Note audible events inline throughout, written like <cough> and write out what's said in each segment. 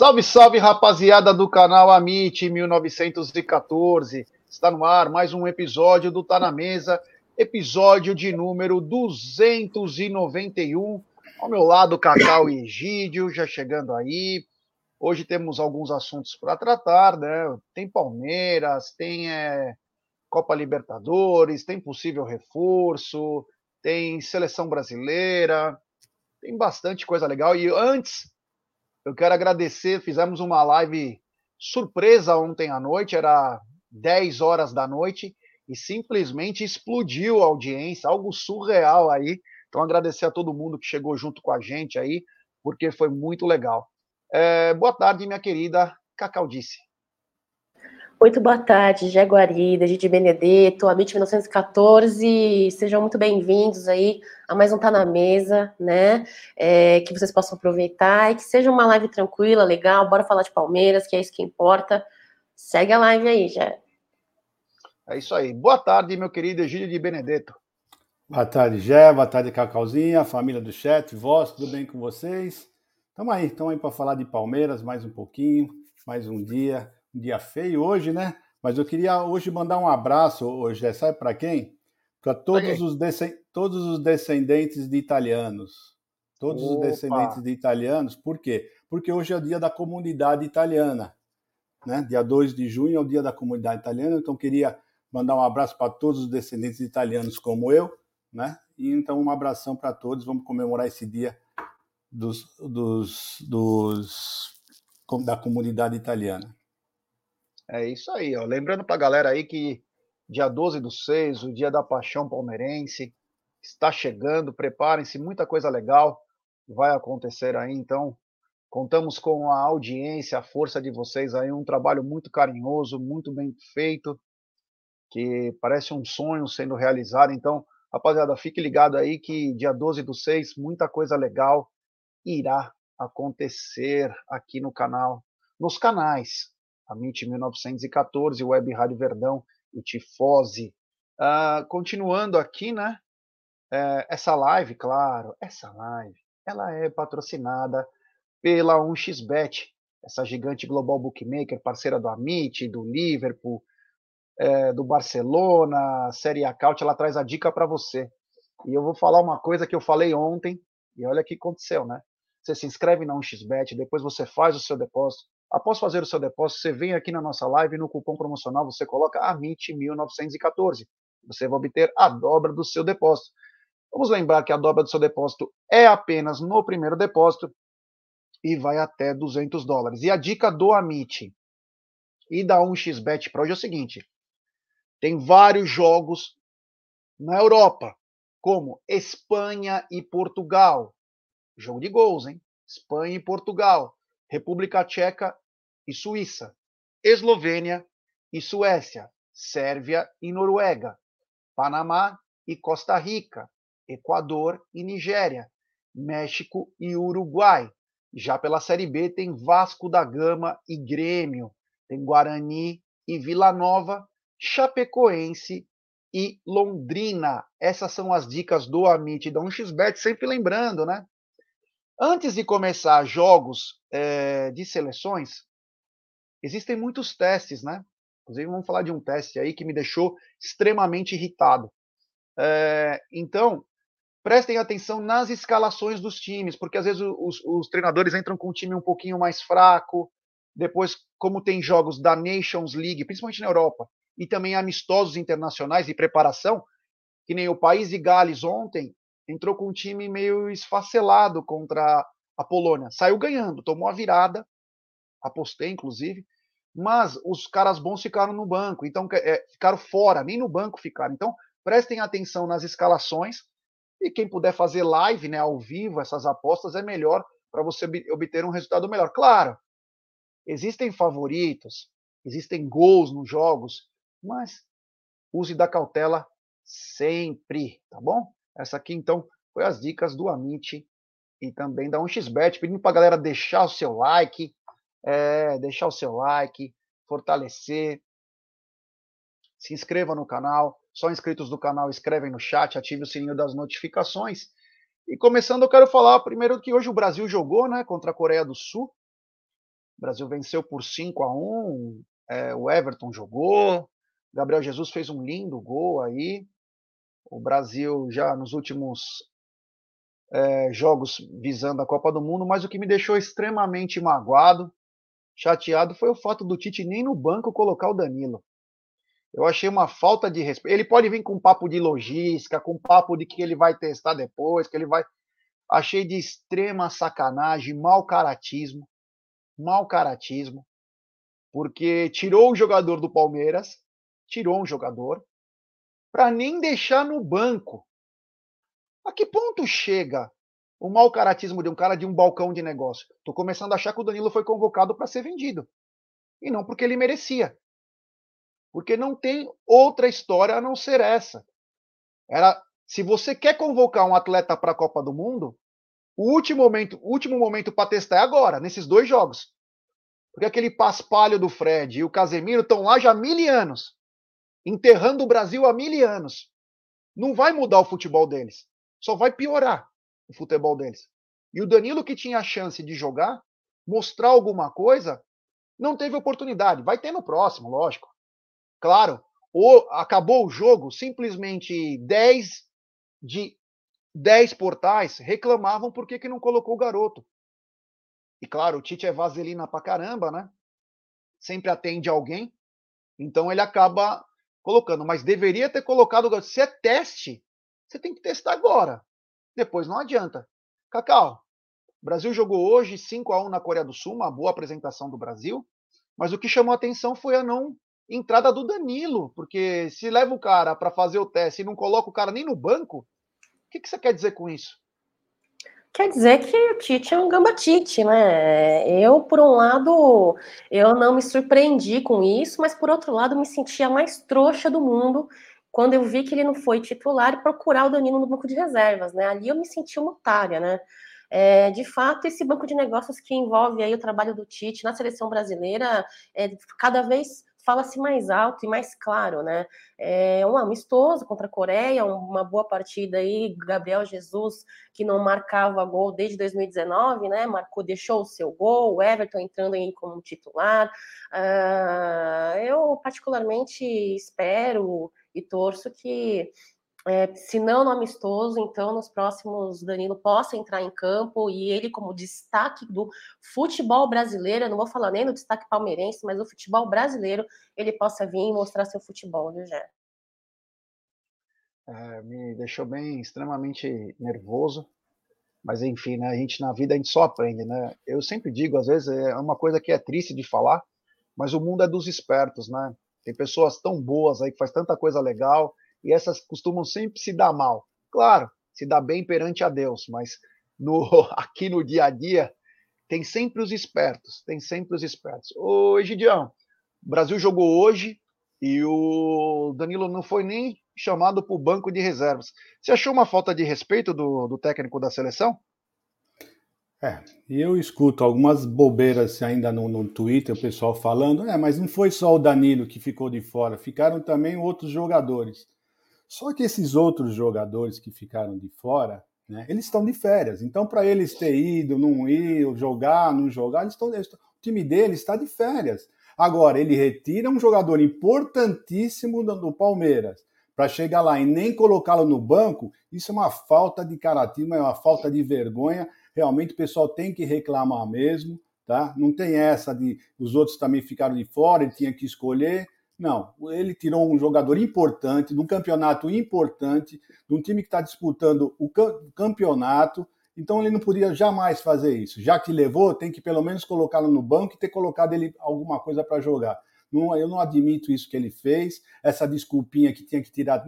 Salve, salve, rapaziada do canal Amit 1914. Está no ar mais um episódio do Tá na Mesa, episódio de número 291. Ao meu lado, Cacau e Egídio, já chegando aí. Hoje temos alguns assuntos para tratar, né? Tem Palmeiras, tem é, Copa Libertadores, tem possível reforço, tem seleção brasileira, tem bastante coisa legal. E antes eu quero agradecer, fizemos uma live surpresa ontem à noite, era 10 horas da noite, e simplesmente explodiu a audiência, algo surreal aí. Então, agradecer a todo mundo que chegou junto com a gente aí, porque foi muito legal. É, boa tarde, minha querida Cacau Disse. Muito boa tarde, Jaguarida, Gide Benedetto, Amit 1914, sejam muito bem-vindos aí a mais um Tá na Mesa, né? É, que vocês possam aproveitar e que seja uma live tranquila, legal, bora falar de Palmeiras, que é isso que importa. Segue a live aí, já. É isso aí. Boa tarde, meu querido Egídio de Benedetto. Boa tarde, Gé, boa tarde, Cacauzinha, família do chat, vós, tudo bem com vocês? Estamos aí, estamos aí para falar de Palmeiras mais um pouquinho, mais um dia um dia feio hoje, né? Mas eu queria hoje mandar um abraço, hoje, sabe para quem? Para todos, os todos os descendentes de italianos. Todos Opa. os descendentes de italianos. Por quê? Porque hoje é o dia da comunidade italiana. Né? Dia 2 de junho é o dia da comunidade italiana, então queria mandar um abraço para todos os descendentes italianos como eu, né? E então um abração para todos, vamos comemorar esse dia dos, dos, dos da comunidade italiana. É isso aí, ó. Lembrando para a galera aí que dia 12 do 6, o dia da paixão palmeirense, está chegando, preparem-se, muita coisa legal vai acontecer aí, então. Contamos com a audiência, a força de vocês aí, um trabalho muito carinhoso, muito bem feito, que parece um sonho sendo realizado, então, rapaziada, fique ligado aí que dia 12 do 6, muita coisa legal irá acontecer aqui no canal, nos canais a MIT 1914, Web Rádio Verdão e Tifose. Uh, continuando aqui, né? É, essa live, claro, essa live, ela é patrocinada pela 1xBet, essa gigante global bookmaker, parceira do Amit, do Liverpool, é, do Barcelona, Série Acaute, ela traz a dica para você. E eu vou falar uma coisa que eu falei ontem, e olha o que aconteceu, né? Você se inscreve na 1xBet, depois você faz o seu depósito, Após fazer o seu depósito, você vem aqui na nossa live no cupom promocional você coloca AMIT1914. Você vai obter a dobra do seu depósito. Vamos lembrar que a dobra do seu depósito é apenas no primeiro depósito e vai até 200 dólares. E a dica do Amit e da 1xBet para hoje é o seguinte: tem vários jogos na Europa, como Espanha e Portugal. Jogo de gols, hein? Espanha e Portugal. República Tcheca e Suíça, Eslovênia e Suécia, Sérvia e Noruega, Panamá e Costa Rica, Equador e Nigéria, México e Uruguai. Já pela Série B tem Vasco da Gama e Grêmio, tem Guarani e Vila Nova, Chapecoense e Londrina. Essas são as dicas do Amit da 1xBet, sempre lembrando, né? Antes de começar jogos é, de seleções, existem muitos testes, né? Inclusive, vamos falar de um teste aí que me deixou extremamente irritado. É, então, prestem atenção nas escalações dos times, porque às vezes os, os treinadores entram com um time um pouquinho mais fraco, depois, como tem jogos da Nations League, principalmente na Europa, e também amistosos internacionais e preparação, que nem o País de Gales ontem entrou com um time meio esfacelado contra a Polônia. Saiu ganhando, tomou a virada, apostei inclusive, mas os caras bons ficaram no banco, então é, ficaram fora, nem no banco ficaram. Então prestem atenção nas escalações e quem puder fazer live, né, ao vivo, essas apostas é melhor para você obter um resultado melhor. Claro, existem favoritos, existem gols nos jogos, mas use da cautela sempre, tá bom? Essa aqui então foi as dicas do Amit e também da 1xBet, pedindo para a galera deixar o seu like, é, deixar o seu like, fortalecer, se inscreva no canal, só inscritos do canal escrevem no chat, ative o sininho das notificações. E começando, eu quero falar primeiro que hoje o Brasil jogou né, contra a Coreia do Sul. O Brasil venceu por 5 a 1 é, o Everton jogou, Gabriel Jesus fez um lindo gol aí. O Brasil já nos últimos é, jogos visando a Copa do Mundo, mas o que me deixou extremamente magoado, chateado, foi o fato do Tite nem no banco colocar o Danilo. Eu achei uma falta de respeito. Ele pode vir com papo de logística, com papo de que ele vai testar depois, que ele vai. Achei de extrema sacanagem, mau caratismo, mau caratismo, porque tirou o jogador do Palmeiras, tirou um jogador, para nem deixar no banco. A que ponto chega o mau caratismo de um cara de um balcão de negócio? Estou começando a achar que o Danilo foi convocado para ser vendido. E não porque ele merecia. Porque não tem outra história a não ser essa. Era, se você quer convocar um atleta para a Copa do Mundo, o último momento, último momento para testar é agora, nesses dois jogos. Porque aquele paspalho do Fred e o Casemiro estão lá já há mil anos, enterrando o Brasil há mil anos. Não vai mudar o futebol deles, só vai piorar o futebol deles. E o Danilo, que tinha a chance de jogar, mostrar alguma coisa, não teve oportunidade. Vai ter no próximo, lógico. Claro, ou acabou o jogo, simplesmente 10 de 10 portais reclamavam por que, que não colocou o garoto. E claro, o Tite é vaselina pra caramba, né? Sempre atende alguém. Então ele acaba colocando, mas deveria ter colocado. Se é teste, você tem que testar agora. Depois não adianta. Cacau, o Brasil jogou hoje 5 a 1 na Coreia do Sul, uma boa apresentação do Brasil, mas o que chamou a atenção foi a não entrada do Danilo, porque se leva o cara para fazer o teste e não coloca o cara nem no banco, o que, que você quer dizer com isso? Quer dizer que o Tite é um gambatite, né? Eu, por um lado, eu não me surpreendi com isso, mas por outro lado, me sentia a mais trouxa do mundo quando eu vi que ele não foi titular e procurar o Danilo no banco de reservas, né? Ali eu me senti uma otária, né? É, de fato, esse banco de negócios que envolve aí o trabalho do Tite na seleção brasileira é cada vez fala-se mais alto e mais claro, né? É um amistoso contra a Coreia, uma boa partida aí, Gabriel Jesus, que não marcava gol desde 2019, né? Marcou, deixou o seu gol, o Everton entrando aí como titular. Uh, eu particularmente espero e torço que é, se não no amistoso, então nos próximos Danilo possa entrar em campo e ele como destaque do futebol brasileiro, não vou falar nem do destaque palmeirense, mas do futebol brasileiro, ele possa vir e mostrar seu futebol, viu, Jé? É, me deixou bem extremamente nervoso, mas enfim, né, a gente na vida a gente só aprende, né? Eu sempre digo, às vezes é uma coisa que é triste de falar, mas o mundo é dos espertos, né? Tem pessoas tão boas aí que faz tanta coisa legal e essas costumam sempre se dar mal. Claro, se dá bem perante a Deus, mas no, <laughs> aqui no dia a dia tem sempre os espertos, tem sempre os espertos. Ô, Egidião, o Brasil jogou hoje e o Danilo não foi nem chamado para o banco de reservas. Você achou uma falta de respeito do, do técnico da seleção? É, e eu escuto algumas bobeiras ainda no, no Twitter, o pessoal falando, é, mas não foi só o Danilo que ficou de fora, ficaram também outros jogadores. Só que esses outros jogadores que ficaram de fora, né, eles estão de férias. Então, para eles ter ido, não ir, jogar, não jogar, eles estão, o time deles está de férias. Agora, ele retira um jogador importantíssimo do, do Palmeiras para chegar lá e nem colocá-lo no banco, isso é uma falta de caratismo, é uma falta de vergonha. Realmente o pessoal tem que reclamar mesmo, tá? Não tem essa de os outros também ficaram de fora, ele tinha que escolher. Não, ele tirou um jogador importante, de um campeonato importante, de um time que está disputando o campeonato. Então ele não podia jamais fazer isso. Já que levou, tem que pelo menos colocá-lo no banco e ter colocado ele alguma coisa para jogar. Não, eu não admito isso que ele fez. Essa desculpinha que tinha que tirar,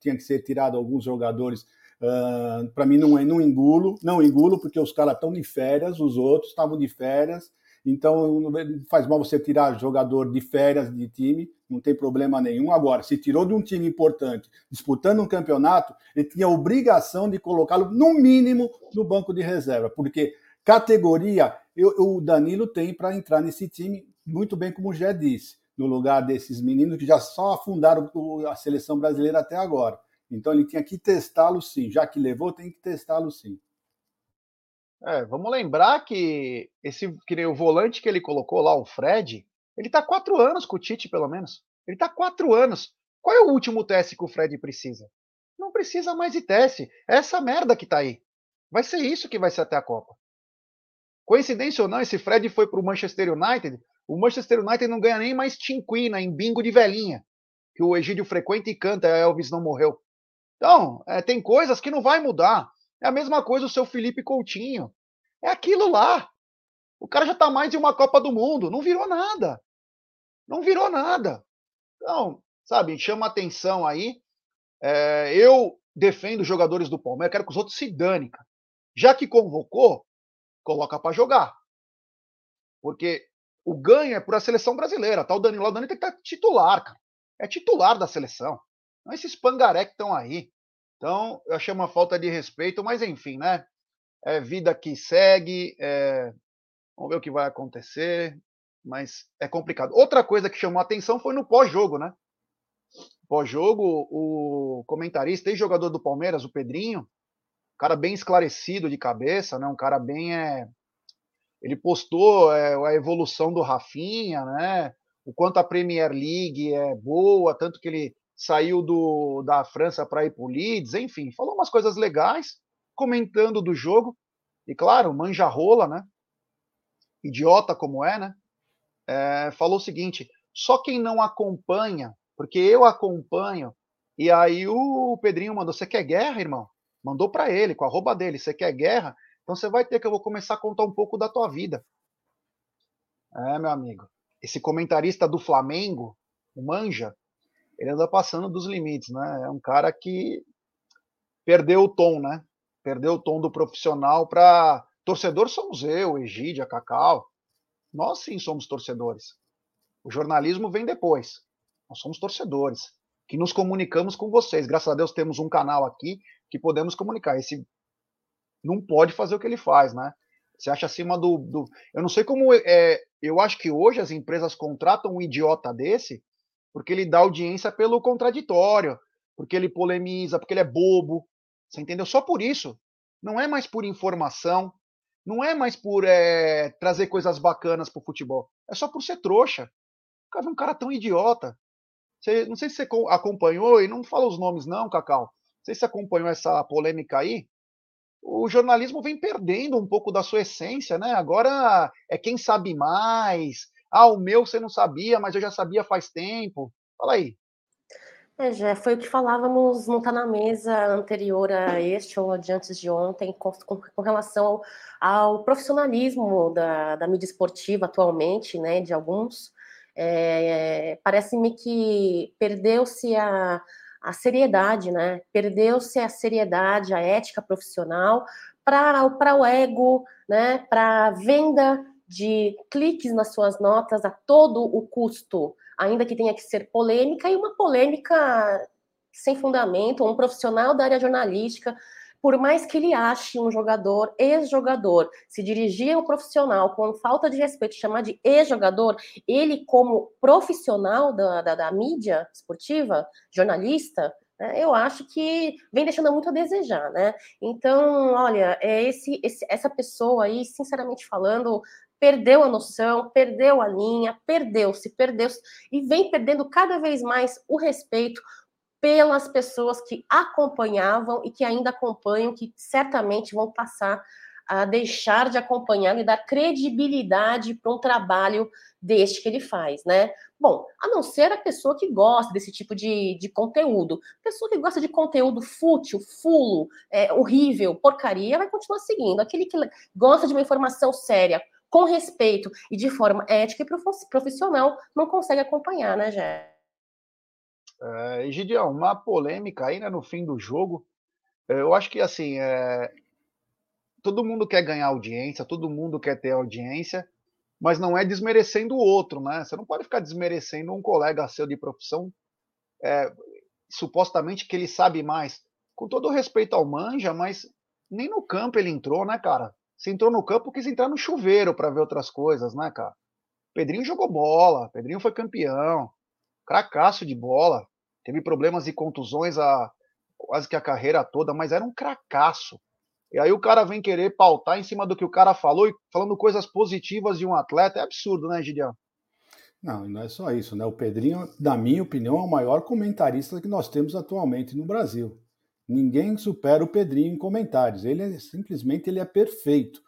tinha que ser tirado alguns jogadores. Uh, para mim não é não engulo, não engulo porque os caras estão de férias, os outros estavam de férias. Então faz mal você tirar jogador de férias de time, não tem problema nenhum. Agora, se tirou de um time importante, disputando um campeonato, ele tinha a obrigação de colocá-lo no mínimo no banco de reserva, porque categoria eu, o Danilo tem para entrar nesse time muito bem, como Jé disse no lugar desses meninos que já só afundaram a seleção brasileira até agora. Então ele tinha que testá-lo sim, já que levou, tem que testá-lo sim. É, vamos lembrar que esse que o volante que ele colocou lá, o Fred, ele tá quatro anos com o Tite, pelo menos. Ele tá quatro anos. Qual é o último teste que o Fred precisa? Não precisa mais de teste. É essa merda que tá aí. Vai ser isso que vai ser até a Copa. Coincidência ou não, esse Fred foi pro Manchester United o Manchester United não ganha nem mais tinquina em bingo de velhinha, que o Egídio frequenta e canta, Elvis não morreu. Então, é, tem coisas que não vai mudar. É a mesma coisa o seu Felipe Coutinho. É aquilo lá. O cara já está mais de uma Copa do Mundo. Não virou nada. Não virou nada. Então, sabe, chama atenção aí. É, eu defendo os jogadores do Palmeiras, quero que os outros se danem. Já que convocou, coloca para jogar. Porque o ganho é por a seleção brasileira. Tá? O Danilo, o Danilo tem que estar titular, cara. É titular da seleção. Não esses pangaré que estão aí. Então, eu achei uma falta de respeito, mas enfim, né? É vida que segue. É... Vamos ver o que vai acontecer. Mas é complicado. Outra coisa que chamou a atenção foi no pós-jogo, né? Pós-jogo, o comentarista e jogador do Palmeiras, o Pedrinho, um cara bem esclarecido de cabeça, né? Um cara bem é, ele postou é, a evolução do Rafinha, né? O quanto a Premier League é boa, tanto que ele saiu do, da França para ir para o Leeds, enfim, falou umas coisas legais, comentando do jogo. E claro, manja rola, né? Idiota como é, né? É, falou o seguinte: só quem não acompanha, porque eu acompanho. E aí o Pedrinho mandou: você quer guerra, irmão? Mandou para ele, com a roupa dele: você quer guerra? Então você vai ter que eu vou começar a contar um pouco da tua vida. É, meu amigo. Esse comentarista do Flamengo, o Manja, ele anda passando dos limites, né? É um cara que perdeu o tom, né? Perdeu o tom do profissional para torcedor somos eu, o Egídio, a Cacau. Nós sim somos torcedores. O jornalismo vem depois. Nós somos torcedores que nos comunicamos com vocês. Graças a Deus temos um canal aqui que podemos comunicar. Esse não pode fazer o que ele faz, né? Você acha acima do. do... Eu não sei como. É, eu acho que hoje as empresas contratam um idiota desse porque ele dá audiência pelo contraditório, porque ele polemiza, porque ele é bobo. Você entendeu? Só por isso. Não é mais por informação, não é mais por é, trazer coisas bacanas pro futebol. É só por ser trouxa. Um cara tão idiota. Você, não sei se você acompanhou, e não fala os nomes, não, Cacau. Não sei se você acompanhou essa polêmica aí o jornalismo vem perdendo um pouco da sua essência, né? Agora é quem sabe mais. Ah, o meu você não sabia, mas eu já sabia faz tempo. Fala aí. É, já foi o que falávamos não tá na mesa anterior a este ou de antes de ontem com, com, com relação ao, ao, profissionalismo da, da mídia esportiva atualmente, né, de alguns. É, Parece-me que perdeu-se a, a né? Perdeu-se a seriedade, a ética profissional para o ego, né? Para venda de cliques nas suas notas a todo o custo, ainda que tenha que ser polêmica e uma polêmica sem fundamento, um profissional da área jornalística por mais que ele ache um jogador, ex-jogador, se dirigir a um profissional com falta de respeito, chamar de ex-jogador, ele, como profissional da, da, da mídia esportiva, jornalista, né, eu acho que vem deixando muito a desejar, né? Então, olha, é esse, esse, essa pessoa aí, sinceramente falando, perdeu a noção, perdeu a linha, perdeu-se, perdeu-se, e vem perdendo cada vez mais o respeito pelas pessoas que acompanhavam e que ainda acompanham, que certamente vão passar a deixar de acompanhar e dar credibilidade para um trabalho deste que ele faz, né? Bom, a não ser a pessoa que gosta desse tipo de, de conteúdo. Pessoa que gosta de conteúdo fútil, fulo, é, horrível, porcaria, vai continuar seguindo. Aquele que gosta de uma informação séria, com respeito e de forma ética e profissional, não consegue acompanhar, né, Jé? É, Egidião, uma polêmica aí, né, no fim do jogo. É, eu acho que, assim, é, todo mundo quer ganhar audiência, todo mundo quer ter audiência, mas não é desmerecendo o outro, né? Você não pode ficar desmerecendo um colega seu de profissão, é, supostamente que ele sabe mais. Com todo respeito ao Manja, mas nem no campo ele entrou, né, cara? Você entrou no campo, quis entrar no chuveiro para ver outras coisas, né, cara? Pedrinho jogou bola, Pedrinho foi campeão, cracaço de bola, teve problemas de contusões a quase que a carreira toda, mas era um cracaço. E aí o cara vem querer pautar em cima do que o cara falou e falando coisas positivas de um atleta. É absurdo, né, Gideão? Não, não é só isso, né? O Pedrinho, na minha opinião, é o maior comentarista que nós temos atualmente no Brasil. Ninguém supera o Pedrinho em comentários. Ele é, simplesmente ele é perfeito.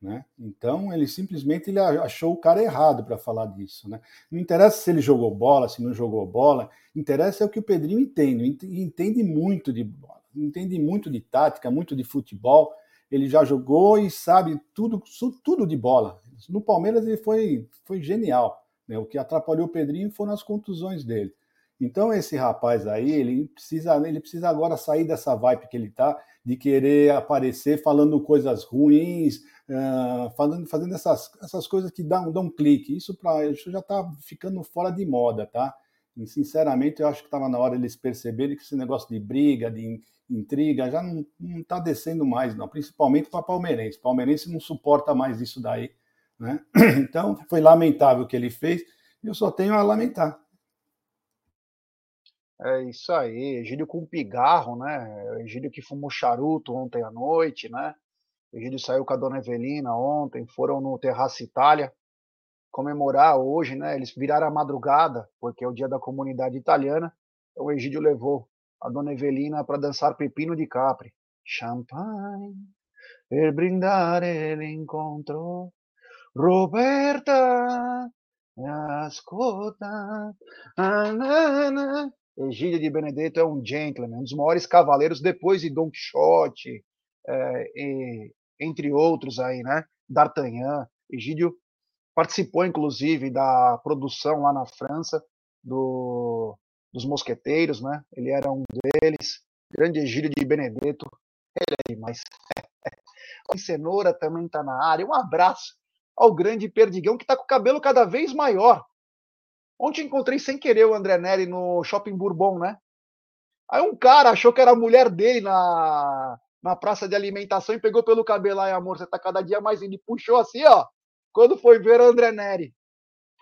Né? Então ele simplesmente ele achou o cara errado para falar disso. Né? Não interessa se ele jogou bola, se não jogou bola, interessa é o que o Pedrinho entende, entende muito de bola entende muito de tática, muito de futebol. Ele já jogou e sabe tudo, tudo de bola. No Palmeiras ele foi, foi genial. Né? O que atrapalhou o Pedrinho foram as contusões dele. Então esse rapaz aí, ele precisa, ele precisa agora sair dessa vibe que ele está de querer aparecer falando coisas ruins, uh, falando, fazendo essas, essas coisas que dão, dão um clique. Isso, pra, isso já está ficando fora de moda, tá? E, sinceramente, eu acho que estava na hora eles perceberem que esse negócio de briga, de intriga, já não está descendo mais, não, principalmente para palmeirense. Palmeirense não suporta mais isso daí. Né? <clears throat> Então, foi lamentável o que ele fez, e eu só tenho a lamentar. É isso aí, Egídio com pigarro, né? Egídio que fumou charuto ontem à noite, né? Egídio saiu com a dona Evelina ontem, foram no Terraço Itália comemorar hoje, né? Eles viraram a madrugada, porque é o dia da comunidade italiana. Então o Egídio levou a dona Evelina para dançar Pepino de Capri. Champagne per brindare l'incontro. Roberta, ascolta. Egídio de Benedetto é um gentleman, um dos maiores cavaleiros depois de Don Quixote, é, e, entre outros aí, né? D'Artagnan. Egídio participou, inclusive, da produção lá na França do dos mosqueteiros, né? Ele era um deles. Grande Egílio de Benedetto. Ele é demais. <laughs> o Cenoura também está na área. Um abraço ao grande Perdigão, que está com o cabelo cada vez maior. Ontem encontrei sem querer o André Neri no Shopping Bourbon, né? Aí um cara achou que era a mulher dele na, na praça de alimentação e pegou pelo cabelo. Ai, amor, você tá cada dia mais indo. E puxou assim, ó. Quando foi ver o André Neri.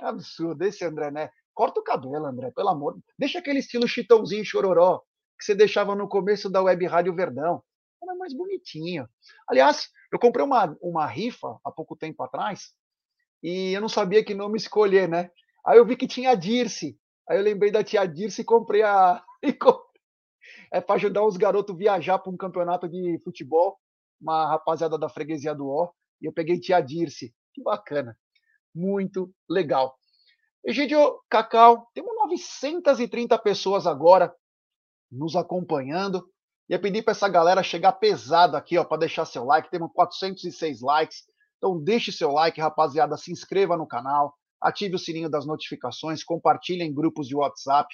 É absurdo esse André Neri. Corta o cabelo, André, pelo amor. Deixa aquele estilo chitãozinho chororó que você deixava no começo da Web Rádio Verdão. Era mais bonitinho. Aliás, eu comprei uma, uma rifa há pouco tempo atrás e eu não sabia que nome escolher, né? Aí eu vi que tinha a Dirce. Aí eu lembrei da tia Dirce e comprei a. <laughs> É para ajudar os garotos a viajar para um campeonato de futebol, uma rapaziada da freguesia do Ó, e eu peguei tia Dirce. Que bacana. Muito legal. Egidio Cacau, temos 930 pessoas agora nos acompanhando. Ia pedir para essa galera chegar pesado aqui, ó, para deixar seu like. Temos 406 likes. Então deixe seu like, rapaziada, se inscreva no canal, ative o sininho das notificações, compartilhe em grupos de WhatsApp.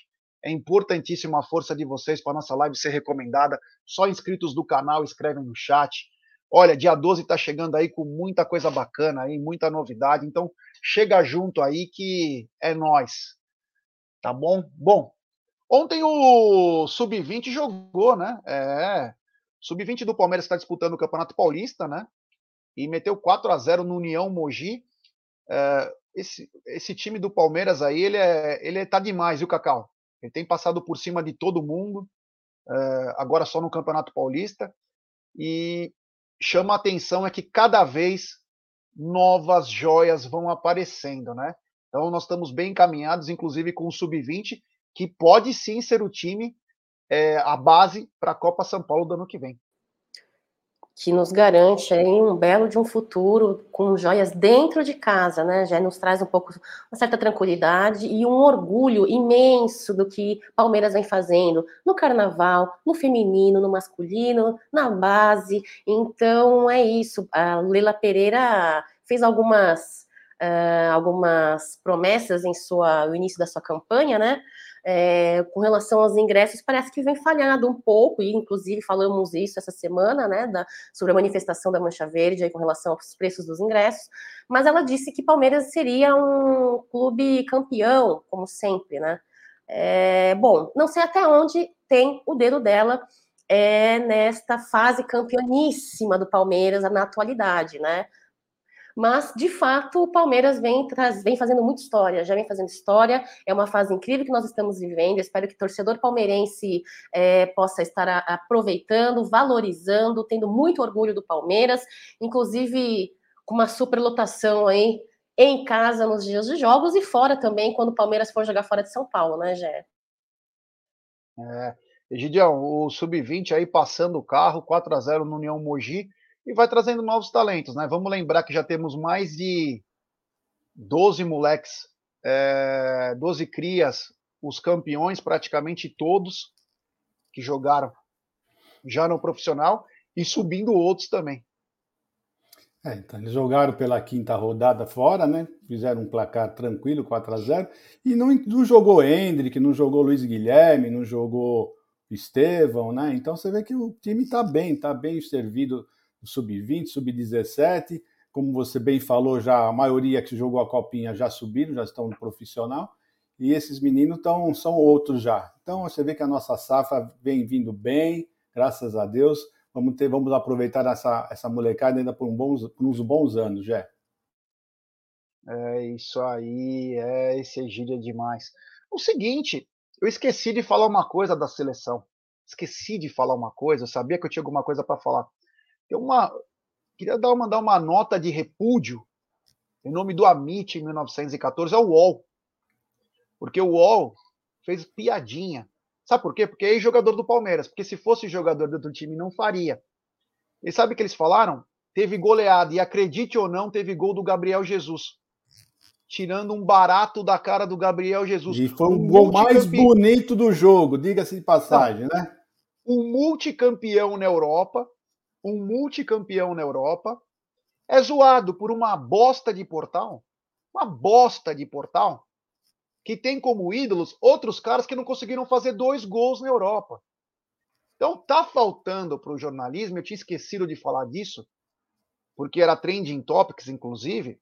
É importantíssima a força de vocês para nossa live ser recomendada. Só inscritos do canal escrevem no chat. Olha, dia 12 está chegando aí com muita coisa bacana aí, muita novidade. Então, chega junto aí que é nós. Tá bom? Bom, ontem o Sub-20 jogou, né? É. Sub-20 do Palmeiras está disputando o Campeonato Paulista, né? E meteu 4 a 0 no União Mogi. É, esse, esse time do Palmeiras aí, ele, é, ele tá demais, viu, Cacau? Ele tem passado por cima de todo mundo, é, agora só no Campeonato Paulista. E chama a atenção é que cada vez novas joias vão aparecendo, né? Então nós estamos bem encaminhados, inclusive com o sub-20, que pode sim ser o time é, a base para a Copa São Paulo do ano que vem que nos garante aí um belo de um futuro com joias dentro de casa, né? Já nos traz um pouco uma certa tranquilidade e um orgulho imenso do que Palmeiras vem fazendo no carnaval, no feminino, no masculino, na base. Então é isso. A Leila Pereira fez algumas uh, algumas promessas em sua no início da sua campanha, né? É, com relação aos ingressos, parece que vem falhado um pouco, e inclusive falamos isso essa semana, né, da, sobre a manifestação da Mancha Verde aí, com relação aos preços dos ingressos, mas ela disse que Palmeiras seria um clube campeão, como sempre, né? É, bom, não sei até onde tem o dedo dela é, nesta fase campeoníssima do Palmeiras na atualidade, né? Mas, de fato, o Palmeiras vem, traz, vem fazendo muita história, já vem fazendo história. É uma fase incrível que nós estamos vivendo. Espero que o torcedor palmeirense é, possa estar a, aproveitando, valorizando, tendo muito orgulho do Palmeiras, inclusive com uma superlotação aí em casa nos dias de jogos e fora também, quando o Palmeiras for jogar fora de São Paulo, né, Gé? É. Egidião, o Sub-20 aí passando o carro, 4 a 0 no União Mogi e vai trazendo novos talentos, né? Vamos lembrar que já temos mais de 12 moleques, é, 12 crias, os campeões praticamente todos que jogaram já no profissional e subindo outros também. É, então eles jogaram pela quinta rodada fora, né? Fizeram um placar tranquilo, 4 a 0 E não, não jogou Hendrick, não jogou Luiz Guilherme, não jogou Estevão, né? Então você vê que o time está bem, está bem servido sub-20, sub-17. Como você bem falou, já a maioria que jogou a copinha já subiram, já estão no profissional. E esses meninos tão, são outros já. Então você vê que a nossa safra vem vindo bem, graças a Deus. Vamos ter, vamos aproveitar essa, essa molecada ainda por, um bons, por uns bons anos, Jé. É isso aí, é esse é demais. O seguinte, eu esqueci de falar uma coisa da seleção. Esqueci de falar uma coisa, eu sabia que eu tinha alguma coisa para falar. Tem uma, queria dar, mandar uma nota de repúdio em nome do Amit em 1914 ao UOL. Porque o UOL fez piadinha. Sabe por quê? Porque é jogador do Palmeiras. Porque se fosse jogador do outro time, não faria. E sabe o que eles falaram? Teve goleada. E acredite ou não, teve gol do Gabriel Jesus. Tirando um barato da cara do Gabriel Jesus. E foi o um gol mais bonito do jogo, diga-se de passagem, não. né? Um multicampeão na Europa, um multicampeão na Europa, é zoado por uma bosta de portal, uma bosta de portal, que tem como ídolos outros caras que não conseguiram fazer dois gols na Europa. Então tá faltando para o jornalismo, eu tinha esquecido de falar disso, porque era trending topics, inclusive,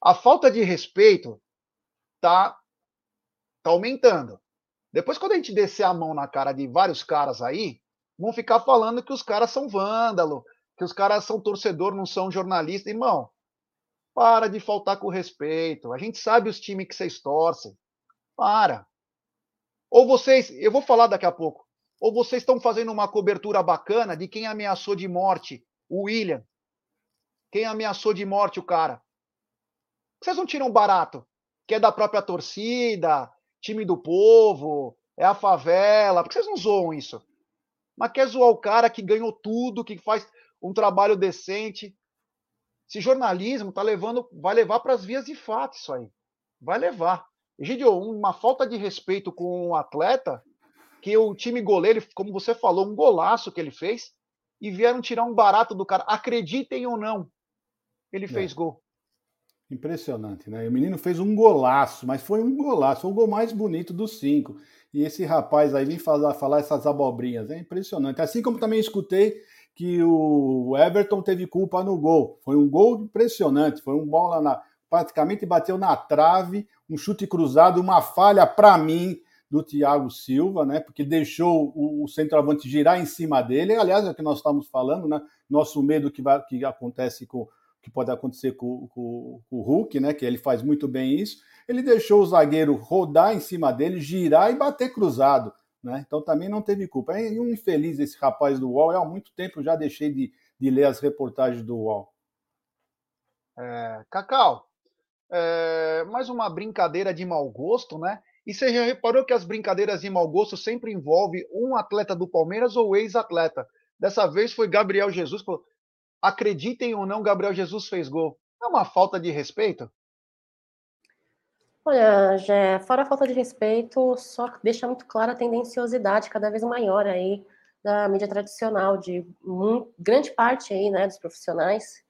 a falta de respeito tá, tá aumentando. Depois, quando a gente descer a mão na cara de vários caras aí, vão ficar falando que os caras são vândalo, que os caras são torcedor, não são jornalista. Irmão, para de faltar com respeito. A gente sabe os times que vocês torcem. Para. Ou vocês, eu vou falar daqui a pouco, ou vocês estão fazendo uma cobertura bacana de quem ameaçou de morte o William. Quem ameaçou de morte o cara. Vocês não tiram barato, que é da própria torcida, time do povo, é a favela. Por que vocês não zoam isso? Mas quer zoar o cara que ganhou tudo, que faz um trabalho decente. Esse jornalismo tá levando, vai levar para as vias de fato isso aí. Vai levar. Egidio, uma falta de respeito com o um atleta, que o time goleiro, como você falou, um golaço que ele fez, e vieram tirar um barato do cara. Acreditem ou não, ele é. fez gol. Impressionante, né? O menino fez um golaço, mas foi um golaço, foi o gol mais bonito dos cinco. E esse rapaz aí vem falar, falar essas abobrinhas, é impressionante. Assim como também escutei que o Everton teve culpa no gol. Foi um gol impressionante, foi um bola na praticamente bateu na trave, um chute cruzado, uma falha para mim do Thiago Silva, né? Porque deixou o, o centroavante girar em cima dele. Aliás, é o que nós estamos falando, né? Nosso medo que, vai, que acontece com que pode acontecer com, com, com, o Hulk, né? Que ele faz muito bem isso. Ele deixou o zagueiro rodar em cima dele, girar e bater cruzado. Né? Então também não teve culpa. É um infeliz esse rapaz do UOL. Eu, há muito tempo já deixei de, de ler as reportagens do UOL. É, Cacau, é, mais uma brincadeira de mau gosto, né? E você já reparou que as brincadeiras de mau gosto sempre envolve um atleta do Palmeiras ou ex-atleta. Dessa vez foi Gabriel Jesus. Acreditem ou não, Gabriel Jesus fez gol. É uma falta de respeito? Olha, já, fora a falta de respeito, só deixa muito clara a tendenciosidade cada vez maior aí da mídia tradicional, de grande parte aí, né, dos profissionais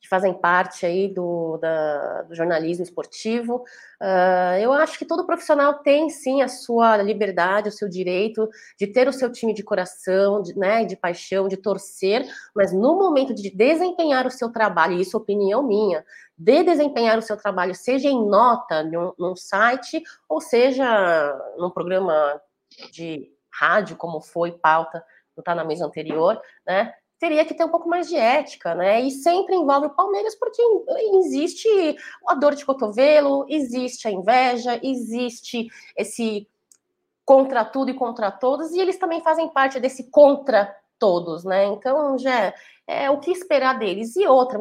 que fazem parte aí do, da, do jornalismo esportivo. Uh, eu acho que todo profissional tem sim a sua liberdade, o seu direito de ter o seu time de coração, de, né, de paixão, de torcer, mas no momento de desempenhar o seu trabalho, e isso é opinião minha, de desempenhar o seu trabalho, seja em nota num, num site, ou seja num programa de rádio, como foi pauta não está na mesa anterior, né? Teria que ter um pouco mais de ética, né? E sempre envolve o Palmeiras, porque existe a dor de cotovelo, existe a inveja, existe esse contra tudo e contra todos, e eles também fazem parte desse contra todos, né? Então, já é o que esperar deles. E outra,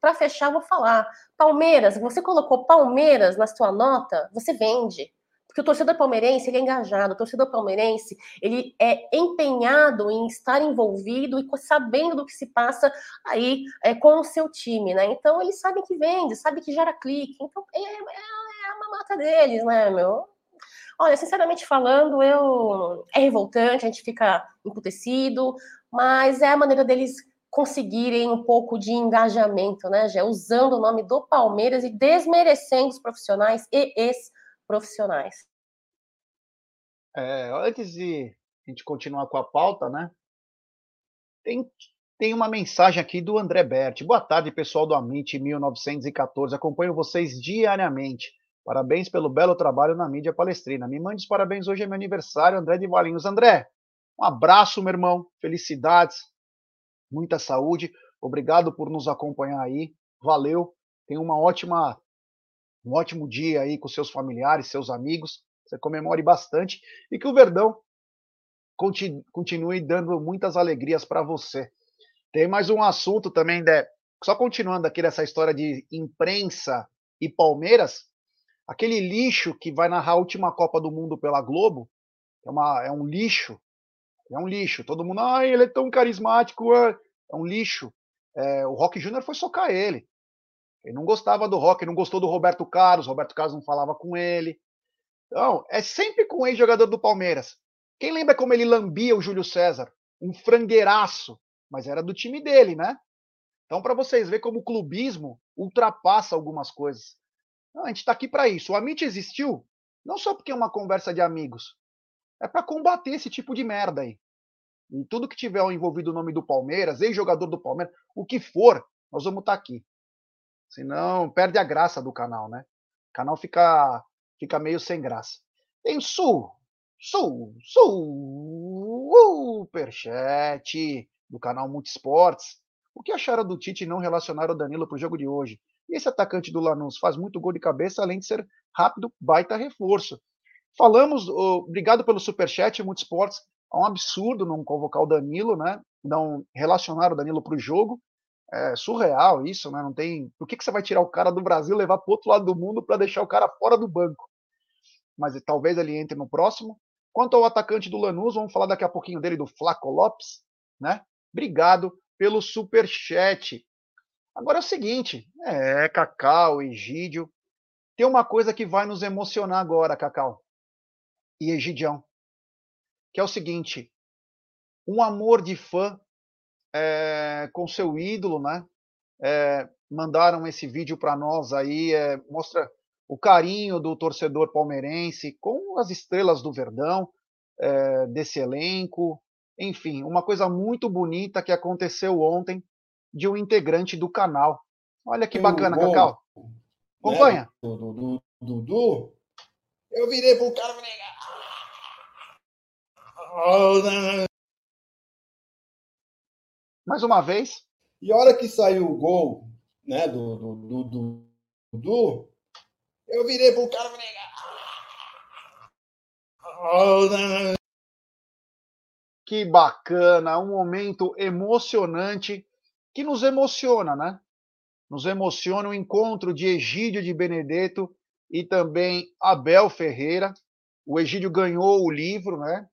para fechar, vou falar: Palmeiras, você colocou Palmeiras na sua nota, você vende. Porque o torcedor palmeirense, ele é engajado, o torcedor palmeirense, ele é empenhado em estar envolvido e sabendo do que se passa aí é, com o seu time, né? Então, eles sabem que vende, sabem que gera clique. Então, é, é, é uma mata deles, né, meu? Olha, sinceramente falando, eu é revoltante, a gente fica emputecido, mas é a maneira deles conseguirem um pouco de engajamento, né, já usando o nome do Palmeiras e desmerecendo os profissionais e ex profissionais. É, antes de a gente continuar com a pauta, né? Tem, tem uma mensagem aqui do André Berti. Boa tarde, pessoal do Amit 1914. Acompanho vocês diariamente. Parabéns pelo belo trabalho na mídia palestrina. Me mande os parabéns. Hoje é meu aniversário, André de Valinhos. André, um abraço, meu irmão. Felicidades, muita saúde. Obrigado por nos acompanhar aí. Valeu. Tenha uma ótima um ótimo dia aí com seus familiares, seus amigos, você comemore bastante e que o Verdão continue dando muitas alegrias para você. Tem mais um assunto também, de, só continuando aqui nessa história de imprensa e Palmeiras, aquele lixo que vai narrar a última Copa do Mundo pela Globo, é, uma, é um lixo, é um lixo. Todo mundo, ah, ele é tão carismático, é, é um lixo. É, o Rock Júnior foi socar ele. Ele não gostava do rock, não gostou do Roberto Carlos, Roberto Carlos não falava com ele. Então, é sempre com o ex-jogador do Palmeiras. Quem lembra como ele lambia o Júlio César? Um frangueiraço, mas era do time dele, né? Então, para vocês verem como o clubismo ultrapassa algumas coisas. Não, a gente está aqui para isso. O Amit existiu não só porque é uma conversa de amigos, é para combater esse tipo de merda aí. E tudo que tiver envolvido o nome do Palmeiras, ex-jogador do Palmeiras, o que for, nós vamos estar tá aqui. Senão perde a graça do canal, né? O canal fica, fica meio sem graça. Tem Sul, Sul, Superchat do canal Multisports. O que acharam do Tite não relacionar o Danilo para o jogo de hoje? E esse atacante do Lanús faz muito gol de cabeça, além de ser rápido, baita reforço. Falamos, obrigado pelo superchat, Multisports. É um absurdo não convocar o Danilo, né? Não relacionar o Danilo para o jogo é surreal isso, né? Não tem. Por que, que você vai tirar o cara do Brasil, levar para outro lado do mundo para deixar o cara fora do banco? Mas talvez ele entre no próximo. Quanto ao atacante do Lanús, vamos falar daqui a pouquinho dele, do Flaco Lopes, né? Obrigado pelo super chat. Agora é o seguinte, é, Cacau, Egídio, tem uma coisa que vai nos emocionar agora, Cacau e Egidião, que é o seguinte, um amor de fã é, com seu ídolo, né? É, mandaram esse vídeo para nós aí, é, mostra o carinho do torcedor palmeirense com as estrelas do Verdão, desse elenco, enfim, uma coisa muito bonita que aconteceu ontem de um integrante do canal. Olha que bacana, bom, Cacau. Acompanha. Né, do Dudu, eu virei pro cara e falei. Mais uma vez. E a hora que saiu o gol né, do, do, do, do, eu virei pro cara e falei. Ah, que bacana, um momento emocionante que nos emociona, né? Nos emociona o encontro de Egídio de Benedetto e também Abel Ferreira. o Egídio ganhou o livro, né?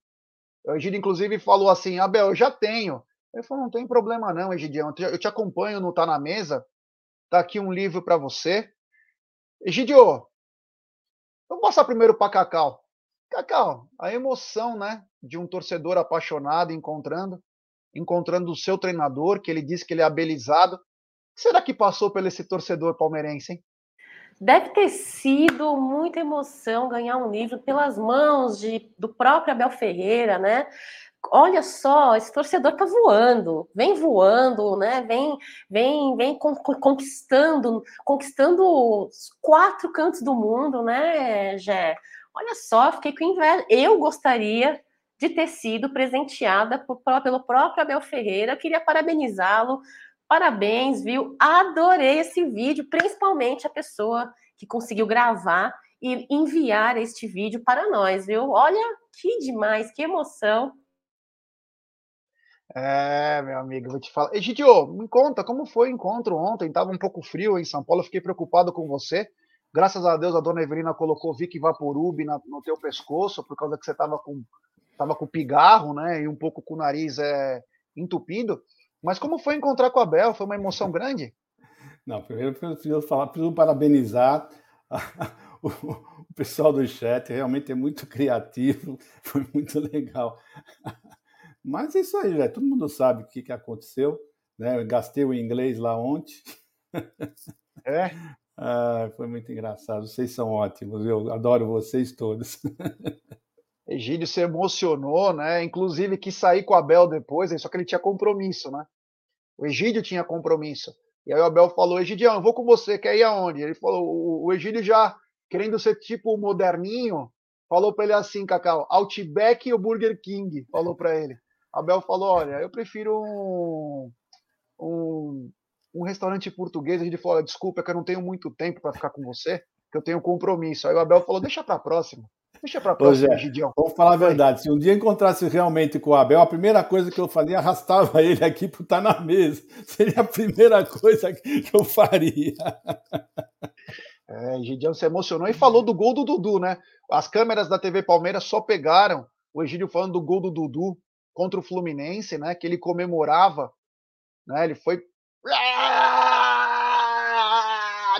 O Egídio, inclusive, falou assim: Abel, eu já tenho. Ele falou: não tem problema não, Egidião. Eu te acompanho no Tá na Mesa. Tá aqui um livro para você. Egidio, vamos passar primeiro para Cacau. Cacau, a emoção, né, de um torcedor apaixonado encontrando, encontrando o seu treinador, que ele disse que ele é abelizado. Será que passou pelo esse torcedor palmeirense, hein? Deve ter sido muita emoção ganhar um livro pelas mãos de, do próprio Abel Ferreira, né? Olha só, esse torcedor tá voando, vem voando, né? Vem, vem, vem conquistando, conquistando os quatro cantos do mundo, né, Gé? Olha só, fiquei com inveja. Eu gostaria de ter sido presenteada por, pelo próprio Abel Ferreira. queria parabenizá-lo. Parabéns, viu? Adorei esse vídeo, principalmente a pessoa que conseguiu gravar e enviar este vídeo para nós, viu? Olha que demais, que emoção. É, meu amigo, vou te falar. Egidio, me conta, como foi o encontro ontem? Tava um pouco frio em São Paulo, fiquei preocupado com você. Graças a Deus a dona Evelina colocou Vic Vaporub no teu pescoço, por causa que você estava com, tava com pigarro, né? E um pouco com o nariz é, entupido. Mas como foi encontrar com a Bel? Foi uma emoção grande? Não, primeiro preciso falar, preciso parabenizar <laughs> o pessoal do chat, realmente é muito criativo, <laughs> foi muito legal. Mas é isso aí, já todo mundo sabe o que, que aconteceu. Né? Eu gastei o inglês lá ontem. É? <laughs> Ah, foi muito engraçado. Vocês são ótimos, eu adoro vocês todos. <laughs> Egídio se emocionou, né? Inclusive quis sair com o Abel depois, só que ele tinha compromisso, né? O Egídio tinha compromisso. E aí o Abel falou: Egidião, eu vou com você, quer ir aonde? Ele falou: o, o Egídio já querendo ser tipo moderninho, falou para ele assim, Cacau, Outback ou Burger King? Falou para ele. Abel falou: olha, eu prefiro um, um um restaurante português, a gente falou, desculpa, é que eu não tenho muito tempo para ficar com você, que eu tenho um compromisso. Aí o Abel falou, deixa para a próxima. Deixa para próxima, Gidião. Vamos falar a verdade. Se um dia encontrasse realmente com o Abel, a primeira coisa que eu faria, arrastava ele aqui para estar na mesa. Seria a primeira coisa que eu faria. É, Gidião se emocionou e falou do gol do Dudu, né? As câmeras da TV Palmeiras só pegaram o Egídio falando do gol do Dudu contra o Fluminense, né? Que ele comemorava, né? Ele foi ah!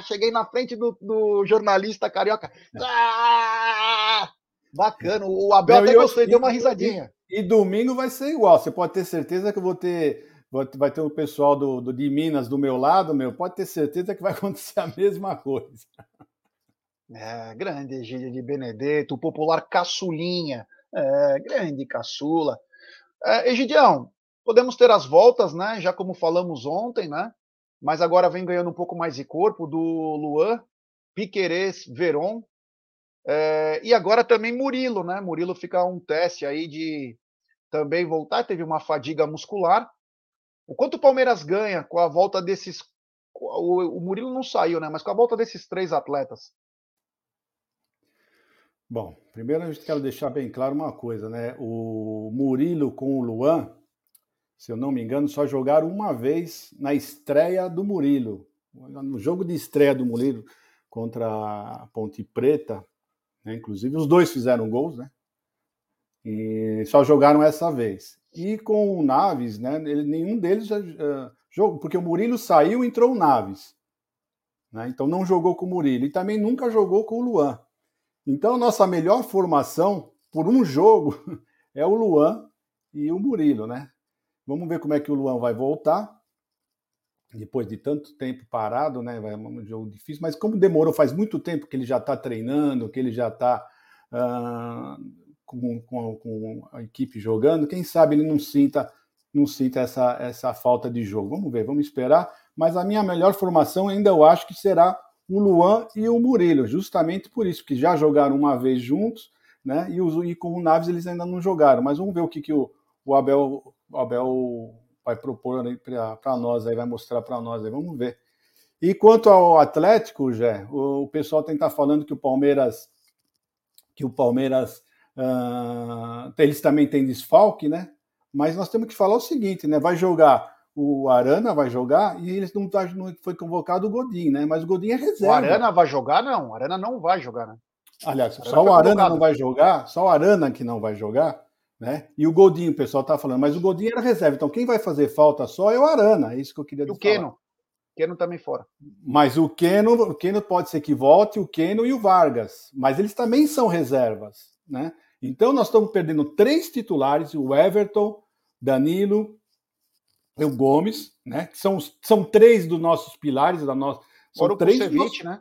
Cheguei na frente do, do jornalista carioca. Ah! Bacana, o Abel até gostou e deu uma risadinha. E, e, domingo vai ser igual. Você pode ter certeza que eu vou ter. Vai ter o pessoal do, do, de Minas do meu lado, meu. Pode ter certeza que vai <laughs> acontecer a mesma coisa. É, grande Egídio de Benedetto, o popular caçulinha. É, grande caçula. É, Egidião, Podemos ter as voltas, né? Já como falamos ontem, né? Mas agora vem ganhando um pouco mais de corpo do Luan, Piquerez, Veron. É, e agora também Murilo, né? Murilo fica um teste aí de também voltar, teve uma fadiga muscular. O quanto o Palmeiras ganha com a volta desses. O, o Murilo não saiu, né? Mas com a volta desses três atletas. Bom, primeiro a gente quer deixar bem claro uma coisa, né? O Murilo com o Luan se eu não me engano, só jogaram uma vez na estreia do Murilo. No jogo de estreia do Murilo contra a Ponte Preta, né? inclusive os dois fizeram gols, né? E só jogaram essa vez. E com o Naves, né? Ele, nenhum deles uh, jogou, porque o Murilo saiu e entrou o Naves. Né? Então não jogou com o Murilo. E também nunca jogou com o Luan. Então, nossa melhor formação por um jogo <laughs> é o Luan e o Murilo, né? Vamos ver como é que o Luan vai voltar. Depois de tanto tempo parado, né? Vai um jogo difícil, mas como demorou, faz muito tempo que ele já está treinando, que ele já está uh, ah, com, com, com, a equipe jogando, quem sabe ele não sinta, não sinta essa, essa falta de jogo. Vamos ver, vamos esperar. Mas a minha melhor formação ainda eu acho que será o Luan e o Murilo, justamente por isso, que já jogaram uma vez juntos, né? E, os, e com o Naves eles ainda não jogaram. Mas vamos ver o que, que o, o Abel, o Abel vai propor para nós, aí vai mostrar para nós, aí vamos ver. E quanto ao Atlético, Jé, o, o pessoal tem que estar tá falando que o Palmeiras, que o Palmeiras, uh, eles também têm desfalque, né? Mas nós temos que falar o seguinte, né? Vai jogar o Arana vai jogar e eles não, tá, não foi convocado o Godin, né? Mas o Godin é reserva. O Arana vai jogar, não. O Arana não vai jogar, né? Aliás, só o Arana não vai jogar, só o Arana que não vai jogar, né? E o Godinho, o pessoal tá falando, mas o Godinho era reserva, então quem vai fazer falta só é o Arana, é isso que eu queria dizer. O Keno. O Keno também fora. Mas o Keno, o Keno pode ser que volte, o Keno e o Vargas, mas eles também são reservas, né? Então nós estamos perdendo três titulares, o Everton, Danilo o Gomes, né? Que são, são três dos nossos pilares da nossa. São três o nossos... né?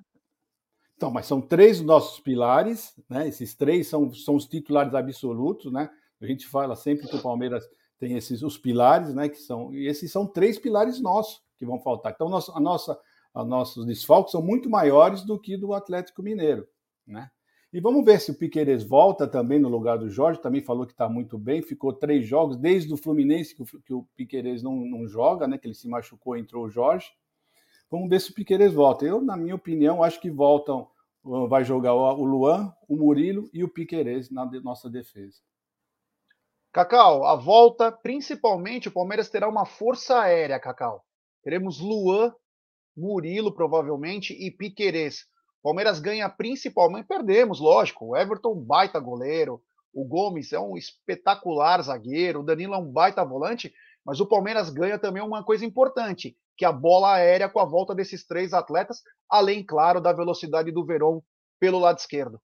Então, mas são três dos nossos pilares, né? Esses três são, são os titulares absolutos, né? A gente fala sempre que o Palmeiras tem esses os pilares, né? Que são e esses são três pilares nossos que vão faltar. Então, nosso, a nossa, a nossos desfalques são muito maiores do que do Atlético Mineiro, né? E vamos ver se o Piqueires volta também no lugar do Jorge. Também falou que está muito bem. Ficou três jogos, desde o Fluminense que o, que o Piqueires não, não joga, né? Que ele se machucou, entrou o Jorge. Vamos ver se o Piqueires volta. Eu, na minha opinião, acho que voltam. Vai jogar o Luan, o Murilo e o Piqueires na nossa defesa. Cacau, a volta, principalmente, o Palmeiras terá uma força aérea, Cacau. Teremos Luan, Murilo, provavelmente, e Piqueires. Palmeiras ganha principalmente, perdemos, lógico. O Everton, baita goleiro. O Gomes é um espetacular zagueiro. O Danilo é um baita volante. Mas o Palmeiras ganha também uma coisa importante, que é a bola aérea com a volta desses três atletas, além, claro, da velocidade do Verón pelo lado esquerdo.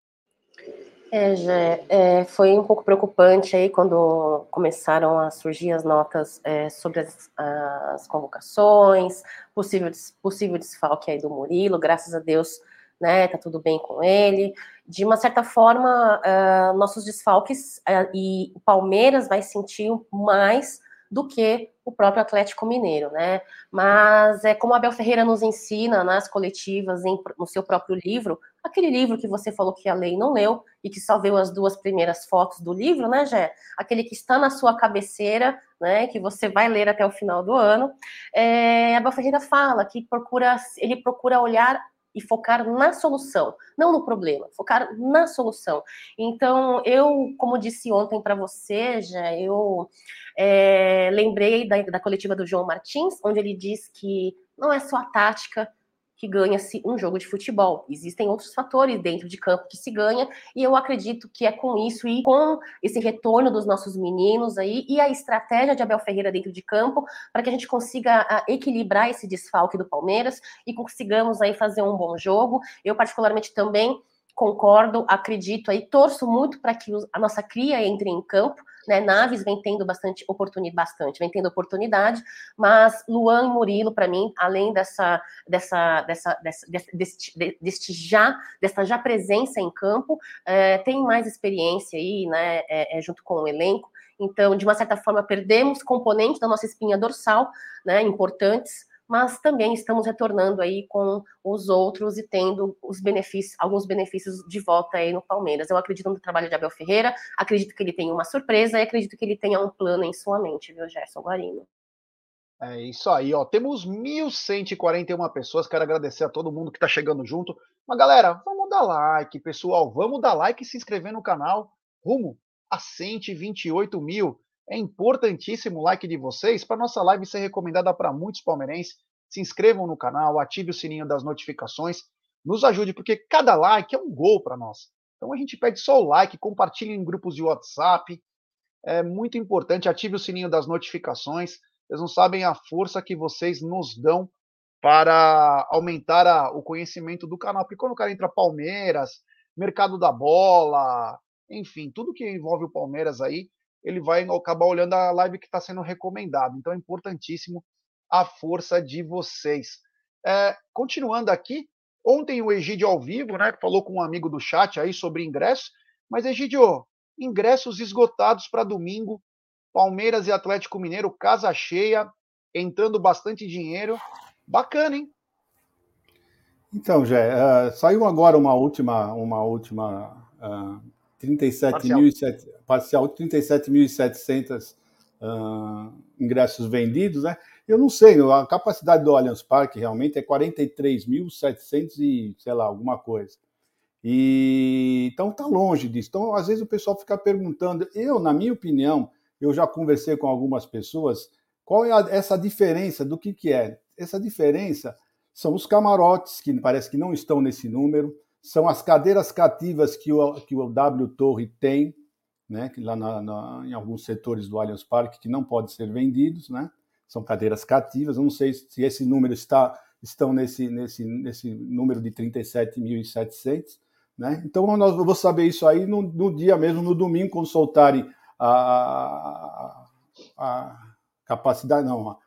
É, já, é, foi um pouco preocupante aí quando começaram a surgir as notas é, sobre as, as, convocações, possível, possível desfalque aí do Murilo, graças a Deus, né, tá tudo bem com ele. De uma certa forma, uh, nossos desfalques uh, e o Palmeiras vai sentir mais do que o próprio Atlético Mineiro, né? Mas é como a Abel Ferreira nos ensina nas coletivas, em, no seu próprio livro, aquele livro que você falou que a lei não leu e que só viu as duas primeiras fotos do livro, né, Jé? Aquele que está na sua cabeceira, né? Que você vai ler até o final do ano. É, a Abel Ferreira fala que procura, ele procura olhar e focar na solução, não no problema, focar na solução. Então, eu, como disse ontem para você, já eu é, lembrei da, da coletiva do João Martins, onde ele diz que não é só a tática que ganha-se um jogo de futebol. Existem outros fatores dentro de campo que se ganha, e eu acredito que é com isso e com esse retorno dos nossos meninos aí e a estratégia de Abel Ferreira dentro de campo para que a gente consiga ah, equilibrar esse desfalque do Palmeiras e consigamos aí fazer um bom jogo. Eu particularmente também concordo, acredito aí, torço muito para que a nossa cria entre em campo, né, Naves vem tendo bastante oportunidade, bastante, vem tendo oportunidade, mas Luan e Murilo, para mim, além dessa, dessa, dessa, dessa deste, deste, já, dessa já presença em campo, é, tem mais experiência aí, né, é, é, junto com o elenco. Então, de uma certa forma, perdemos componentes da nossa espinha dorsal, né, importantes, mas também estamos retornando aí com os outros e tendo os benefícios, alguns benefícios de volta aí no Palmeiras. Eu acredito no trabalho de Abel Ferreira, acredito que ele tenha uma surpresa e acredito que ele tenha um plano em sua mente, viu, Gerson Guarino? É isso aí, ó. Temos 1.141 pessoas. Quero agradecer a todo mundo que está chegando junto. Mas, galera, vamos dar like, pessoal. Vamos dar like e se inscrever no canal. Rumo a 128 mil. É importantíssimo o like de vocês para nossa live ser recomendada para muitos palmeirenses. Se inscrevam no canal, ative o sininho das notificações, nos ajude, porque cada like é um gol para nós. Então a gente pede só o like, compartilhe em grupos de WhatsApp. É muito importante, ative o sininho das notificações. Vocês não sabem a força que vocês nos dão para aumentar a, o conhecimento do canal. Porque quando o cara entra Palmeiras, mercado da bola, enfim, tudo que envolve o Palmeiras aí, ele vai acabar olhando a live que está sendo recomendada. Então é importantíssimo a força de vocês. É, continuando aqui, ontem o Egídio ao vivo, né, falou com um amigo do chat aí sobre ingressos, mas Egídio, ingressos esgotados para domingo, Palmeiras e Atlético Mineiro, casa cheia, entrando bastante dinheiro, bacana, hein? Então, Jé, uh, saiu agora uma última, uma última uh, 37.700 parcial, 37.700 uh, ingressos vendidos, né? Eu não sei, a capacidade do Allianz Parque realmente é 43.700 e sei lá, alguma coisa. E então tá longe disso. Então, às vezes o pessoal fica perguntando, eu, na minha opinião, eu já conversei com algumas pessoas, qual é a, essa diferença do que que é? Essa diferença são os camarotes que parece que não estão nesse número, são as cadeiras cativas que o, que o W Torre tem, né, lá na, na, em alguns setores do Allianz Parque, que não podem ser vendidos, né? São cadeiras cativas. Eu não sei se esse número está estão nesse, nesse, nesse número de 37.700, né? Então nós vou saber isso aí no, no, dia mesmo, no domingo, quando soltarem a, a, capacidade, não,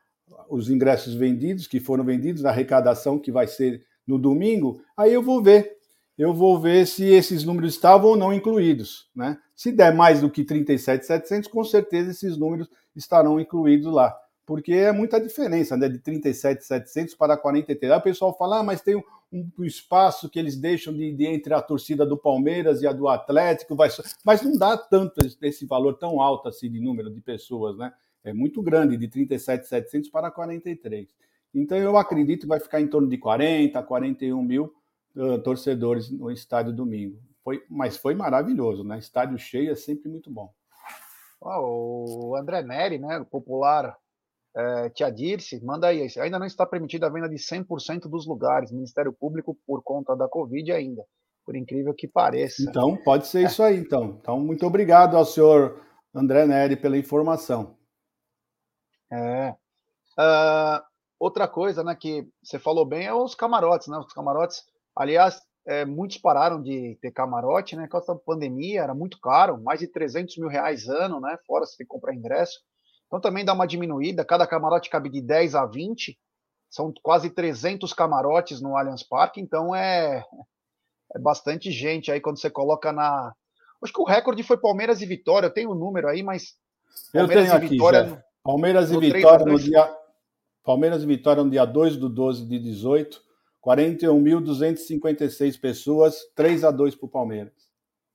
os ingressos vendidos, que foram vendidos, a arrecadação que vai ser no domingo, aí eu vou ver. Eu vou ver se esses números estavam ou não incluídos. Né? Se der mais do que 37,700, com certeza esses números estarão incluídos lá. Porque é muita diferença, né? De 37,700 para 43. Aí o pessoal fala, ah, mas tem um, um espaço que eles deixam de, de, entre a torcida do Palmeiras e a do Atlético, vai, mas não dá tanto esse valor tão alto assim de número de pessoas, né? É muito grande, de 37,700 para 43. Então eu acredito que vai ficar em torno de 40, 41 mil uh, torcedores no estádio domingo. Foi, mas foi maravilhoso, né? Estádio cheio é sempre muito bom. o André Neri, né, o popular é, Tia Dirce, manda aí. Ainda não está permitida a venda de 100% dos lugares. Ministério Público, por conta da Covid ainda. Por incrível que pareça. Então, pode ser isso aí, então. Então, muito obrigado ao senhor André Neri pela informação. É. Uh, outra coisa, né, que você falou bem é os camarotes, né? Os camarotes, aliás, é, muitos pararam de ter camarote, né? Por causa da pandemia, era muito caro, mais de 300 mil reais ano, né? Fora se comprar ingresso. Então também dá uma diminuída, cada camarote cabe de 10 a 20, são quase 300 camarotes no Allianz Parque, então é, é bastante gente aí quando você coloca na... Acho que o recorde foi Palmeiras e Vitória, eu tenho o um número aí, mas... Palmeiras eu tenho aqui, Vitória, Palmeiras e Vitória no dia... Palmeiras e Vitória no dia 2 do 12 de 18, 41.256 pessoas, 3 a 2 para o Palmeiras.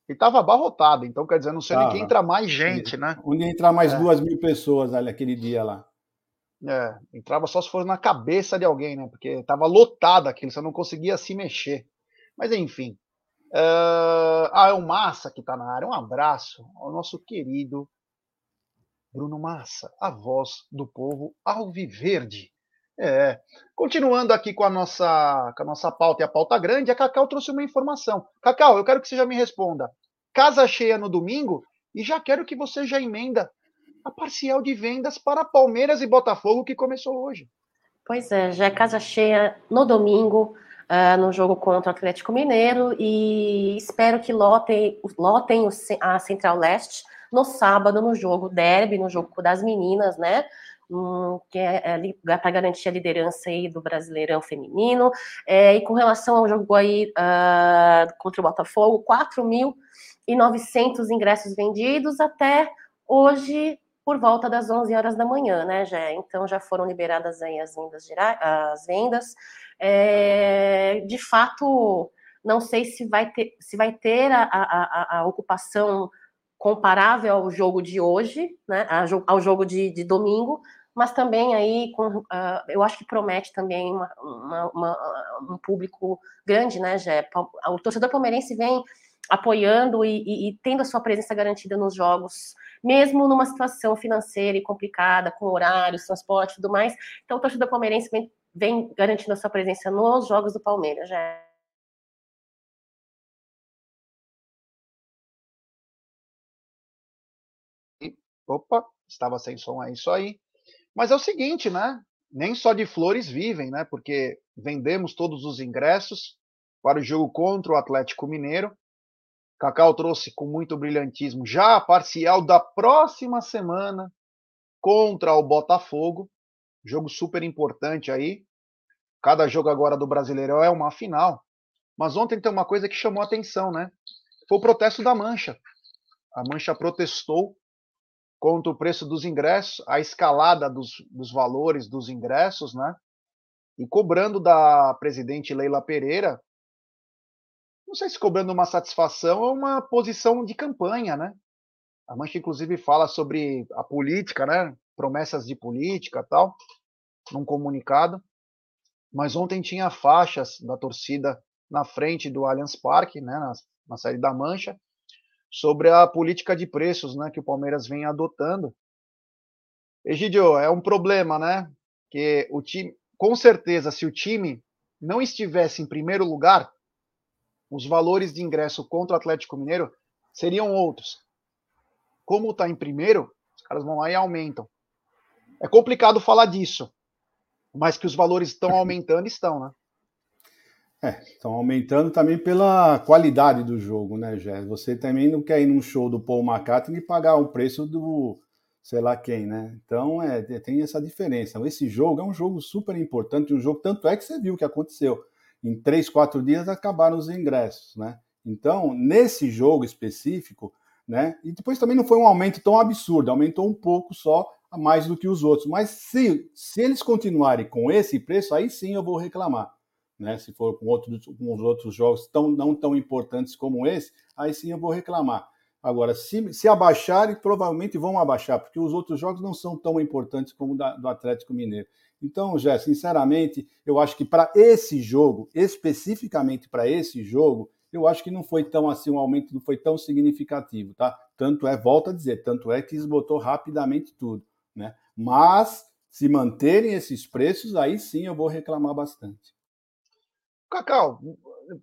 E estava abarrotado, então quer dizer, não sei nem que entra mais gente, né? Onde entrar mais é. duas mil pessoas ali aquele dia lá. É, entrava só se fosse na cabeça de alguém, né? Porque estava lotado aquilo, você não conseguia se mexer. Mas enfim. Uh... Ah, é o Massa que está na área. Um abraço ao nosso querido Bruno Massa, a voz do povo alviverde. É. Continuando aqui com a nossa, com a nossa pauta e a pauta grande, a Cacau trouxe uma informação. Cacau, eu quero que você já me responda. Casa cheia no domingo e já quero que você já emenda a parcial de vendas para Palmeiras e Botafogo que começou hoje. Pois é, já é casa cheia no domingo, uh, no jogo contra o Atlético Mineiro e espero que lotem, lotem a Central Leste no sábado no jogo derby, no jogo das meninas, né? Que é, é para garantir a liderança aí do Brasileirão feminino. É, e com relação ao jogo aí uh, contra o Botafogo, 4.900 ingressos vendidos até hoje por volta das 11 horas da manhã, né, já Então já foram liberadas aí as vendas, as vendas. É, de fato, não sei se vai ter, se vai ter a, a, a ocupação comparável ao jogo de hoje, né, ao jogo de, de domingo, mas também aí com, uh, eu acho que promete também uma, uma, uma, um público grande, né, Jé? O torcedor palmeirense vem apoiando e, e, e, tendo a sua presença garantida nos jogos, mesmo numa situação financeira e complicada, com horários, transporte e tudo mais. Então, o torcedor palmeirense vem, vem garantindo a sua presença nos jogos do Palmeiras, já. Opa, estava sem som aí, isso aí. Mas é o seguinte, né? Nem só de flores vivem, né? Porque vendemos todos os ingressos para o jogo contra o Atlético Mineiro. Cacau trouxe com muito brilhantismo já a parcial da próxima semana contra o Botafogo. Jogo super importante aí. Cada jogo agora do Brasileirão é uma final. Mas ontem tem uma coisa que chamou a atenção, né? Foi o protesto da Mancha. A Mancha protestou contra o preço dos ingressos, a escalada dos, dos valores dos ingressos, né? E cobrando da presidente Leila Pereira, não sei se cobrando uma satisfação ou uma posição de campanha, né? A Mancha, inclusive, fala sobre a política, né? Promessas de política tal, num comunicado. Mas ontem tinha faixas da torcida na frente do Allianz Parque, né? Na, na série da Mancha, sobre a política de preços né, que o Palmeiras vem adotando. Egidio, é um problema, né? Que o time, com certeza, se o time não estivesse em primeiro lugar, os valores de ingresso contra o Atlético Mineiro seriam outros. Como está em primeiro, os caras vão lá e aumentam. É complicado falar disso, mas que os valores estão <laughs> aumentando, estão, né? É, estão aumentando também pela qualidade do jogo, né, Jé? Você também não quer ir num show do Paul McCartney e pagar o preço do sei lá quem, né? Então é, tem essa diferença. Esse jogo é um jogo super importante, um jogo, tanto é que você viu o que aconteceu. Em três, quatro dias acabaram os ingressos, né? Então, nesse jogo específico, né? E depois também não foi um aumento tão absurdo, aumentou um pouco só a mais do que os outros. Mas se, se eles continuarem com esse preço, aí sim eu vou reclamar. Né? Se for com, outros, com os outros jogos tão, não tão importantes como esse, aí sim eu vou reclamar. Agora, se, se abaixarem, provavelmente vão abaixar, porque os outros jogos não são tão importantes como o da, do Atlético Mineiro. Então, Jé, sinceramente, eu acho que para esse jogo, especificamente para esse jogo, eu acho que não foi tão assim, um aumento não foi tão significativo, tá? Tanto é, volta a dizer, tanto é que esgotou rapidamente tudo, né? Mas se manterem esses preços, aí sim eu vou reclamar bastante. Cacau,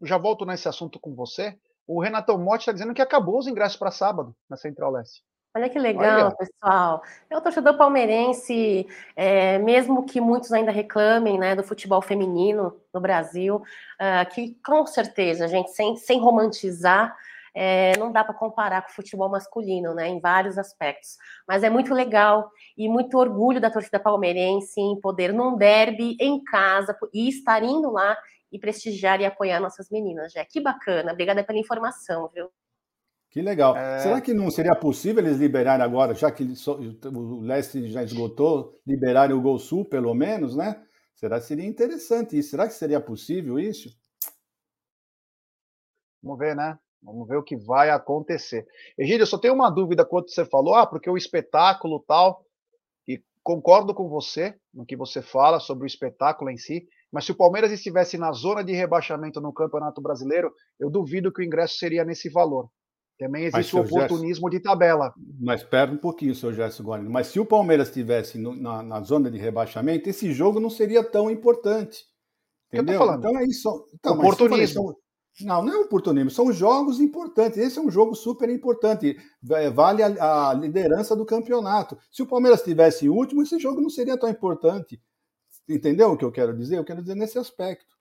já volto nesse assunto com você. O Renatão Motti está dizendo que acabou os ingressos para sábado na Central Leste. Olha que legal, Olha. pessoal. É o torcedor palmeirense, é, mesmo que muitos ainda reclamem né, do futebol feminino no Brasil, uh, que com certeza, gente, sem, sem romantizar, é, não dá para comparar com o futebol masculino, né, em vários aspectos. Mas é muito legal e muito orgulho da torcida palmeirense em poder num derby em casa e estar indo lá e prestigiar e apoiar nossas meninas, já. Que bacana. Obrigada pela informação, viu? Que legal. É... Será que não seria possível eles liberarem agora, já que o Leste já esgotou, liberarem o Gol Sul, pelo menos, né? Será que seria interessante isso? Será que seria possível isso? Vamos ver, né? Vamos ver o que vai acontecer. Egílio, eu só tenho uma dúvida quando você falou, ah, porque o espetáculo tal, e concordo com você no que você fala sobre o espetáculo em si, mas se o Palmeiras estivesse na zona de rebaixamento no Campeonato Brasileiro, eu duvido que o ingresso seria nesse valor. Também existe o oportunismo Gerson, de tabela. Mas espera um pouquinho, seu Gerson Guarani. Mas se o Palmeiras estivesse na, na, zona de rebaixamento, esse jogo não seria tão importante. Entendeu? Então é isso. Então, oportunismo. Não, não é oportunismo, são jogos importantes. Esse é um jogo super importante. Vale a, a liderança do campeonato. Se o Palmeiras estivesse último, esse jogo não seria tão importante. Entendeu o que eu quero dizer? Eu quero dizer nesse aspecto.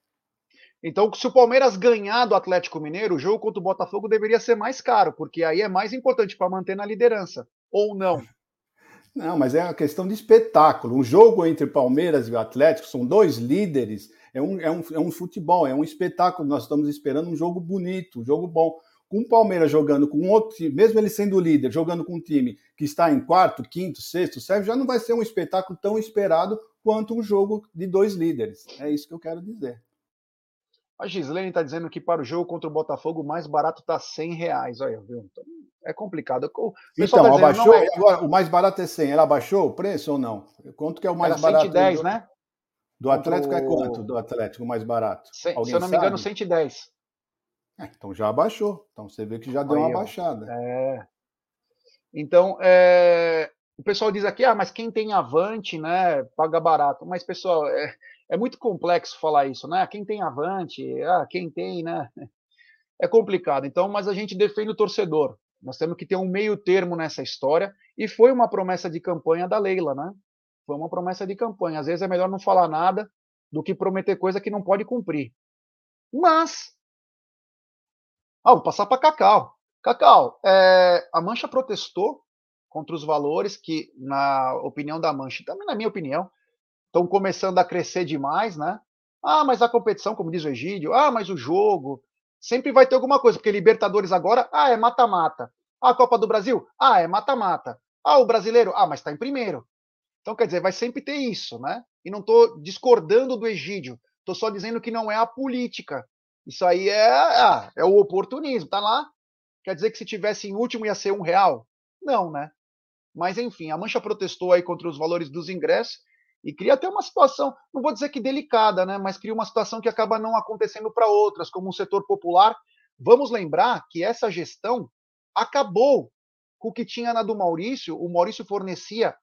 Então, se o Palmeiras ganhar do Atlético Mineiro, o jogo contra o Botafogo deveria ser mais caro, porque aí é mais importante para manter na liderança. Ou não? <laughs> Não, mas é uma questão de espetáculo. Um jogo entre Palmeiras e o Atlético são dois líderes. É um, é um, é um futebol, é um espetáculo. Nós estamos esperando um jogo bonito, um jogo bom. Com o Palmeiras jogando com outro time, mesmo ele sendo líder, jogando com um time que está em quarto, quinto, sexto, sétimo, já não vai ser um espetáculo tão esperado quanto um jogo de dois líderes. É isso que eu quero dizer. A Gislene está dizendo que para o jogo contra o Botafogo o mais barato está 100 reais. Olha, viu? Então, é complicado. O então, tá abaixou, é... agora, o mais barato é 100. Ela abaixou o preço ou não? Quanto que é o mais Era barato? 110, do... né? Do Atlético é quanto? Do Atlético, o mais barato? Se, se eu não me engano, 110. É, então já abaixou. Então você vê que já deu Aí, uma baixada. É. Então, é o pessoal diz aqui, ah, mas quem tem Avante, né, paga barato. Mas, pessoal, é, é muito complexo falar isso, né? Quem tem Avante, ah, quem tem, né? <laughs> É complicado. Então, mas a gente defende o torcedor. Nós temos que ter um meio termo nessa história. E foi uma promessa de campanha da Leila, né? Foi uma promessa de campanha. Às vezes é melhor não falar nada do que prometer coisa que não pode cumprir. Mas. Ah, vou passar para Cacau. Cacau, é, a Mancha protestou contra os valores que, na opinião da Mancha, também na minha opinião, estão começando a crescer demais, né? Ah, mas a competição, como diz o Egídio, ah, mas o jogo, sempre vai ter alguma coisa, porque Libertadores agora, ah, é mata-mata. Ah, a Copa do Brasil, ah, é mata-mata. Ah, o brasileiro, ah, mas está em primeiro. Então, quer dizer, vai sempre ter isso, né? E não estou discordando do Egídio, estou só dizendo que não é a política. Isso aí é, ah, é o oportunismo, tá lá. Quer dizer que se tivesse em último ia ser um real? Não, né? Mas, enfim, a Mancha protestou aí contra os valores dos ingressos e cria até uma situação, não vou dizer que delicada, né, mas cria uma situação que acaba não acontecendo para outras, como o setor popular. Vamos lembrar que essa gestão acabou com o que tinha na do Maurício. O Maurício fornecia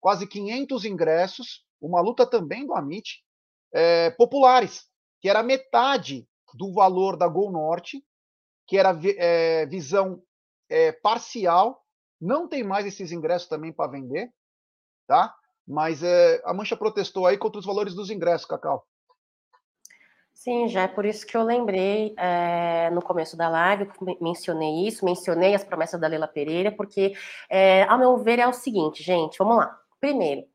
quase 500 ingressos, uma luta também do Amit, é, populares, que era metade do valor da Gol Norte, que era é, visão é, parcial. Não tem mais esses ingressos também para vender, tá? Mas é, a Mancha protestou aí contra os valores dos ingressos, Cacau. Sim, já é por isso que eu lembrei é, no começo da live, mencionei isso, mencionei as promessas da Leila Pereira, porque, é, ao meu ver, é o seguinte, gente, vamos lá. Primeiro,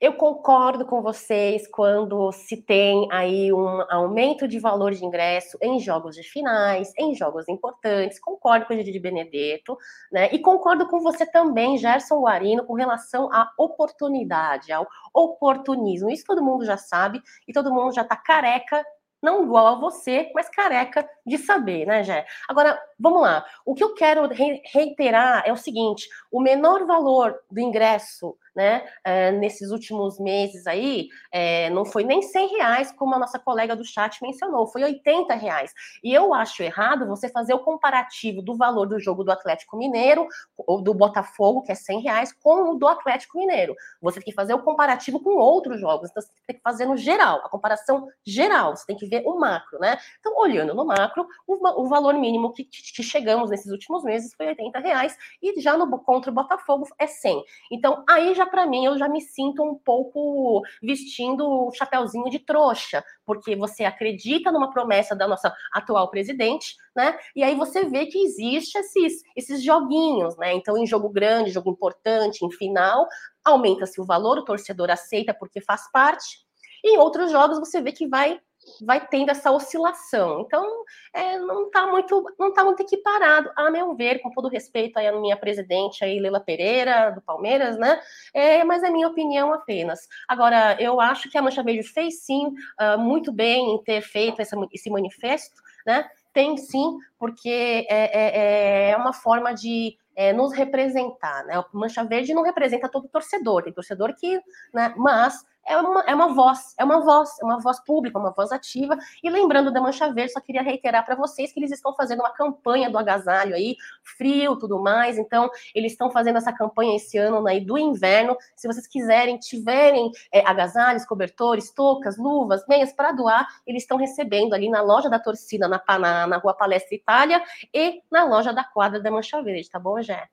eu concordo com vocês quando se tem aí um aumento de valor de ingresso em jogos de finais, em jogos importantes. Concordo com o Didi Benedetto, né? E concordo com você também, Gerson Guarino, com relação à oportunidade, ao oportunismo. Isso todo mundo já sabe e todo mundo já está careca não igual a você, mas careca de saber, né, Jé? Agora, vamos lá. O que eu quero reiterar é o seguinte: o menor valor do ingresso né, é, nesses últimos meses aí, é, não foi nem 100 reais, como a nossa colega do chat mencionou, foi 80 reais. E eu acho errado você fazer o comparativo do valor do jogo do Atlético Mineiro, ou do Botafogo, que é 100 reais, com o do Atlético Mineiro. Você tem que fazer o comparativo com outros jogos, então você tem que fazer no geral, a comparação geral, você tem que ver o macro, né? Então, olhando no macro, o, o valor mínimo que, que, chegamos nesses últimos meses foi 80 reais, e já no contra o Botafogo é 100. Então, aí já para mim eu já me sinto um pouco vestindo o chapéuzinho de trouxa, porque você acredita numa promessa da nossa atual presidente, né? E aí você vê que existe esses, esses joguinhos, né? Então, em jogo grande, jogo importante, em final, aumenta-se o valor, o torcedor aceita porque faz parte. E em outros jogos você vê que vai vai tendo essa oscilação. Então, é, não está muito, não tá muito equiparado, a meu ver, com todo respeito à minha presidente aí, Leila Pereira, do Palmeiras, né? É, mas é minha opinião apenas. Agora, eu acho que a Mancha Verde fez sim uh, muito bem em ter feito essa, esse manifesto, né? Tem sim, porque é, é, é uma forma de é, nos representar, né? O Mancha Verde não representa todo torcedor, tem torcedor que, né? Mas é uma, é uma voz, é uma voz, é uma voz pública, uma voz ativa. E lembrando da Mancha Verde, só queria reiterar para vocês que eles estão fazendo uma campanha do agasalho aí, frio, tudo mais. Então, eles estão fazendo essa campanha esse ano aí do inverno. Se vocês quiserem, tiverem é, agasalhos, cobertores, toucas, luvas, meias para doar, eles estão recebendo ali na loja da torcida, na, na, na Rua Palestra Itália e na loja da quadra da Mancha Verde, tá bom, Jé?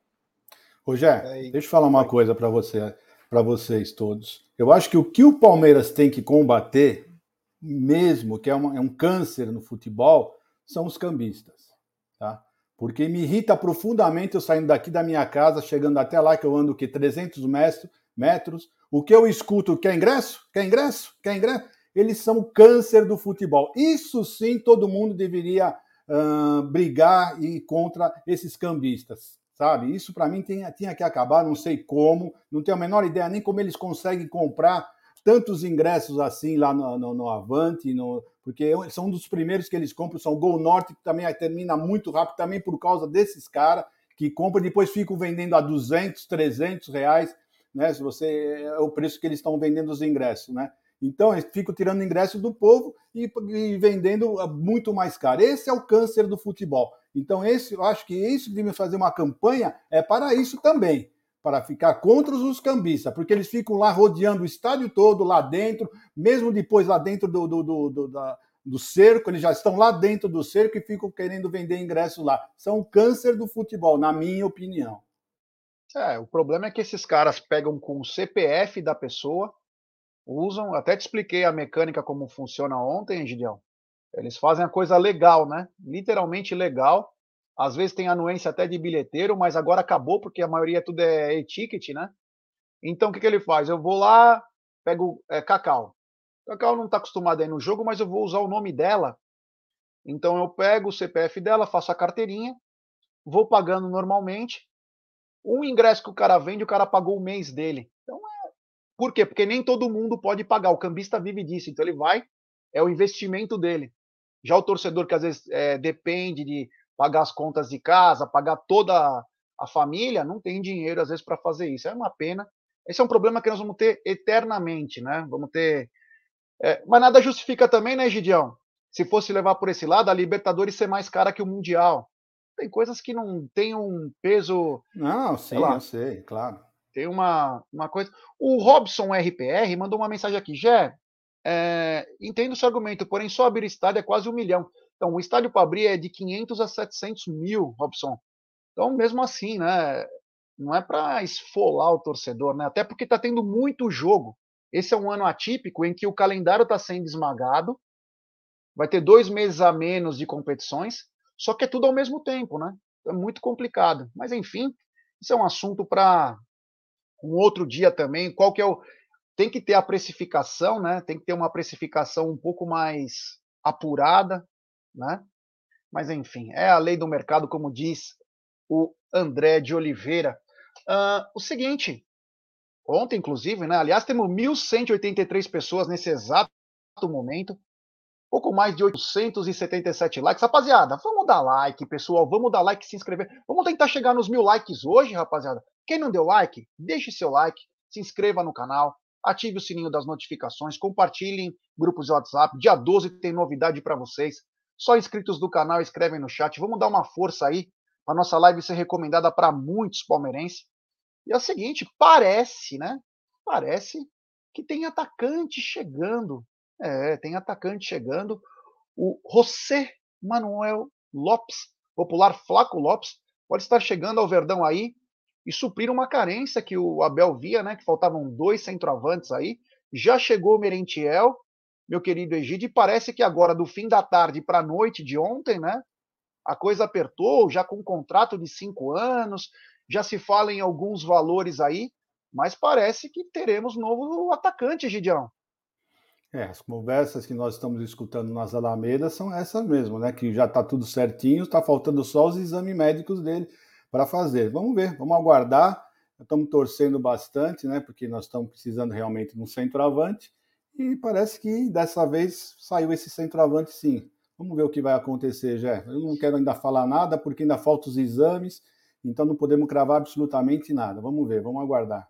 Ô, Jé, deixa eu falar uma coisa para você para vocês todos. Eu acho que o que o Palmeiras tem que combater, mesmo que é, uma, é um câncer no futebol, são os cambistas, tá? Porque me irrita profundamente eu saindo daqui da minha casa, chegando até lá, que eu ando que 300 metros, metros. O que eu escuto, quer ingresso? Quer ingresso? Quer ingresso? Eles são o câncer do futebol. Isso sim, todo mundo deveria uh, brigar e contra esses cambistas sabe? Isso para mim tinha, tinha que acabar, não sei como, não tenho a menor ideia nem como eles conseguem comprar tantos ingressos assim lá no, no, no Avante, no, porque são um dos primeiros que eles compram, são o Gol Norte, que também termina muito rápido, também por causa desses caras que compram, depois ficam vendendo a 200, 300 reais, né? Se você é o preço que eles estão vendendo os ingressos, né? Então, eles ficam tirando ingresso do povo e, e, vendendo muito mais caro. Esse é o câncer do futebol. Então, esse, eu acho que isso de me fazer uma campanha é para isso também, para ficar contra os cambistas, porque eles ficam lá rodeando o estádio todo, lá dentro, mesmo depois lá dentro do, do, do, do, da, do cerco, eles já estão lá dentro do cerco e ficam querendo vender ingressos lá. São o câncer do futebol, na minha opinião. É, o problema é que esses caras pegam com o CPF da pessoa, usam, até te expliquei a mecânica como funciona ontem, Gideão. Eles fazem a coisa legal, né? Literalmente legal. Às vezes tem anuência até de bilheteiro, mas agora acabou porque a maioria tudo é e-ticket, né? Então o que, que ele faz? Eu vou lá, pego é, Cacau. Cacau não está acostumado aí no jogo, mas eu vou usar o nome dela. Então eu pego o CPF dela, faço a carteirinha, vou pagando normalmente. Um ingresso que o cara vende, o cara pagou o mês dele. Por quê? Porque nem todo mundo pode pagar. O cambista vive disso. Então ele vai, é o investimento dele. Já o torcedor que às vezes é, depende de pagar as contas de casa, pagar toda a família, não tem dinheiro às vezes para fazer isso. É uma pena. Esse é um problema que nós vamos ter eternamente, né? Vamos ter. É, mas nada justifica também, né, Gideão? Se fosse levar por esse lado, a Libertadores ser mais cara que o Mundial. Tem coisas que não tem um peso. Não, sim, lá, eu sei, claro. Tem uma, uma coisa. O Robson RPR mandou uma mensagem aqui. Jé, é, entendo o seu argumento, porém só abrir estádio é quase um milhão. Então, o estádio para abrir é de 500 a 700 mil, Robson. Então, mesmo assim, né, não é para esfolar o torcedor, né? Até porque está tendo muito jogo. Esse é um ano atípico em que o calendário está sendo esmagado, vai ter dois meses a menos de competições, só que é tudo ao mesmo tempo, né? É muito complicado. Mas enfim, isso é um assunto para um outro dia também. Qual que é o tem que ter a precificação, né? Tem que ter uma precificação um pouco mais apurada, né? Mas enfim, é a lei do mercado, como diz o André de Oliveira. Uh, o seguinte, ontem, inclusive, né? Aliás, temos 1.183 pessoas nesse exato momento. Pouco mais de 877 likes. Rapaziada, vamos dar like, pessoal. Vamos dar like, se inscrever. Vamos tentar chegar nos mil likes hoje, rapaziada. Quem não deu like, deixe seu like, se inscreva no canal, ative o sininho das notificações, compartilhem grupos de WhatsApp. Dia 12 tem novidade para vocês. Só inscritos do canal escrevem no chat. Vamos dar uma força aí para nossa live ser recomendada para muitos palmeirenses. E é o seguinte, parece, né? Parece que tem atacante chegando. É, tem atacante chegando. O José Manuel Lopes, popular Flaco Lopes, pode estar chegando ao Verdão aí e suprir uma carência que o Abel via, né? Que faltavam dois centroavantes aí. Já chegou o Merentiel, meu querido Egídio, e parece que agora, do fim da tarde para a noite de ontem, né? A coisa apertou, já com um contrato de cinco anos, já se fala em alguns valores aí, mas parece que teremos novo atacante, Gidião. É, as conversas que nós estamos escutando nas Alamedas são essas mesmo, né? Que já está tudo certinho, está faltando só os exames médicos dele para fazer. Vamos ver, vamos aguardar. Estamos torcendo bastante, né? Porque nós estamos precisando realmente de um centroavante. E parece que dessa vez saiu esse centroavante sim. Vamos ver o que vai acontecer, Jé. Eu não quero ainda falar nada, porque ainda faltam os exames, então não podemos cravar absolutamente nada. Vamos ver, vamos aguardar.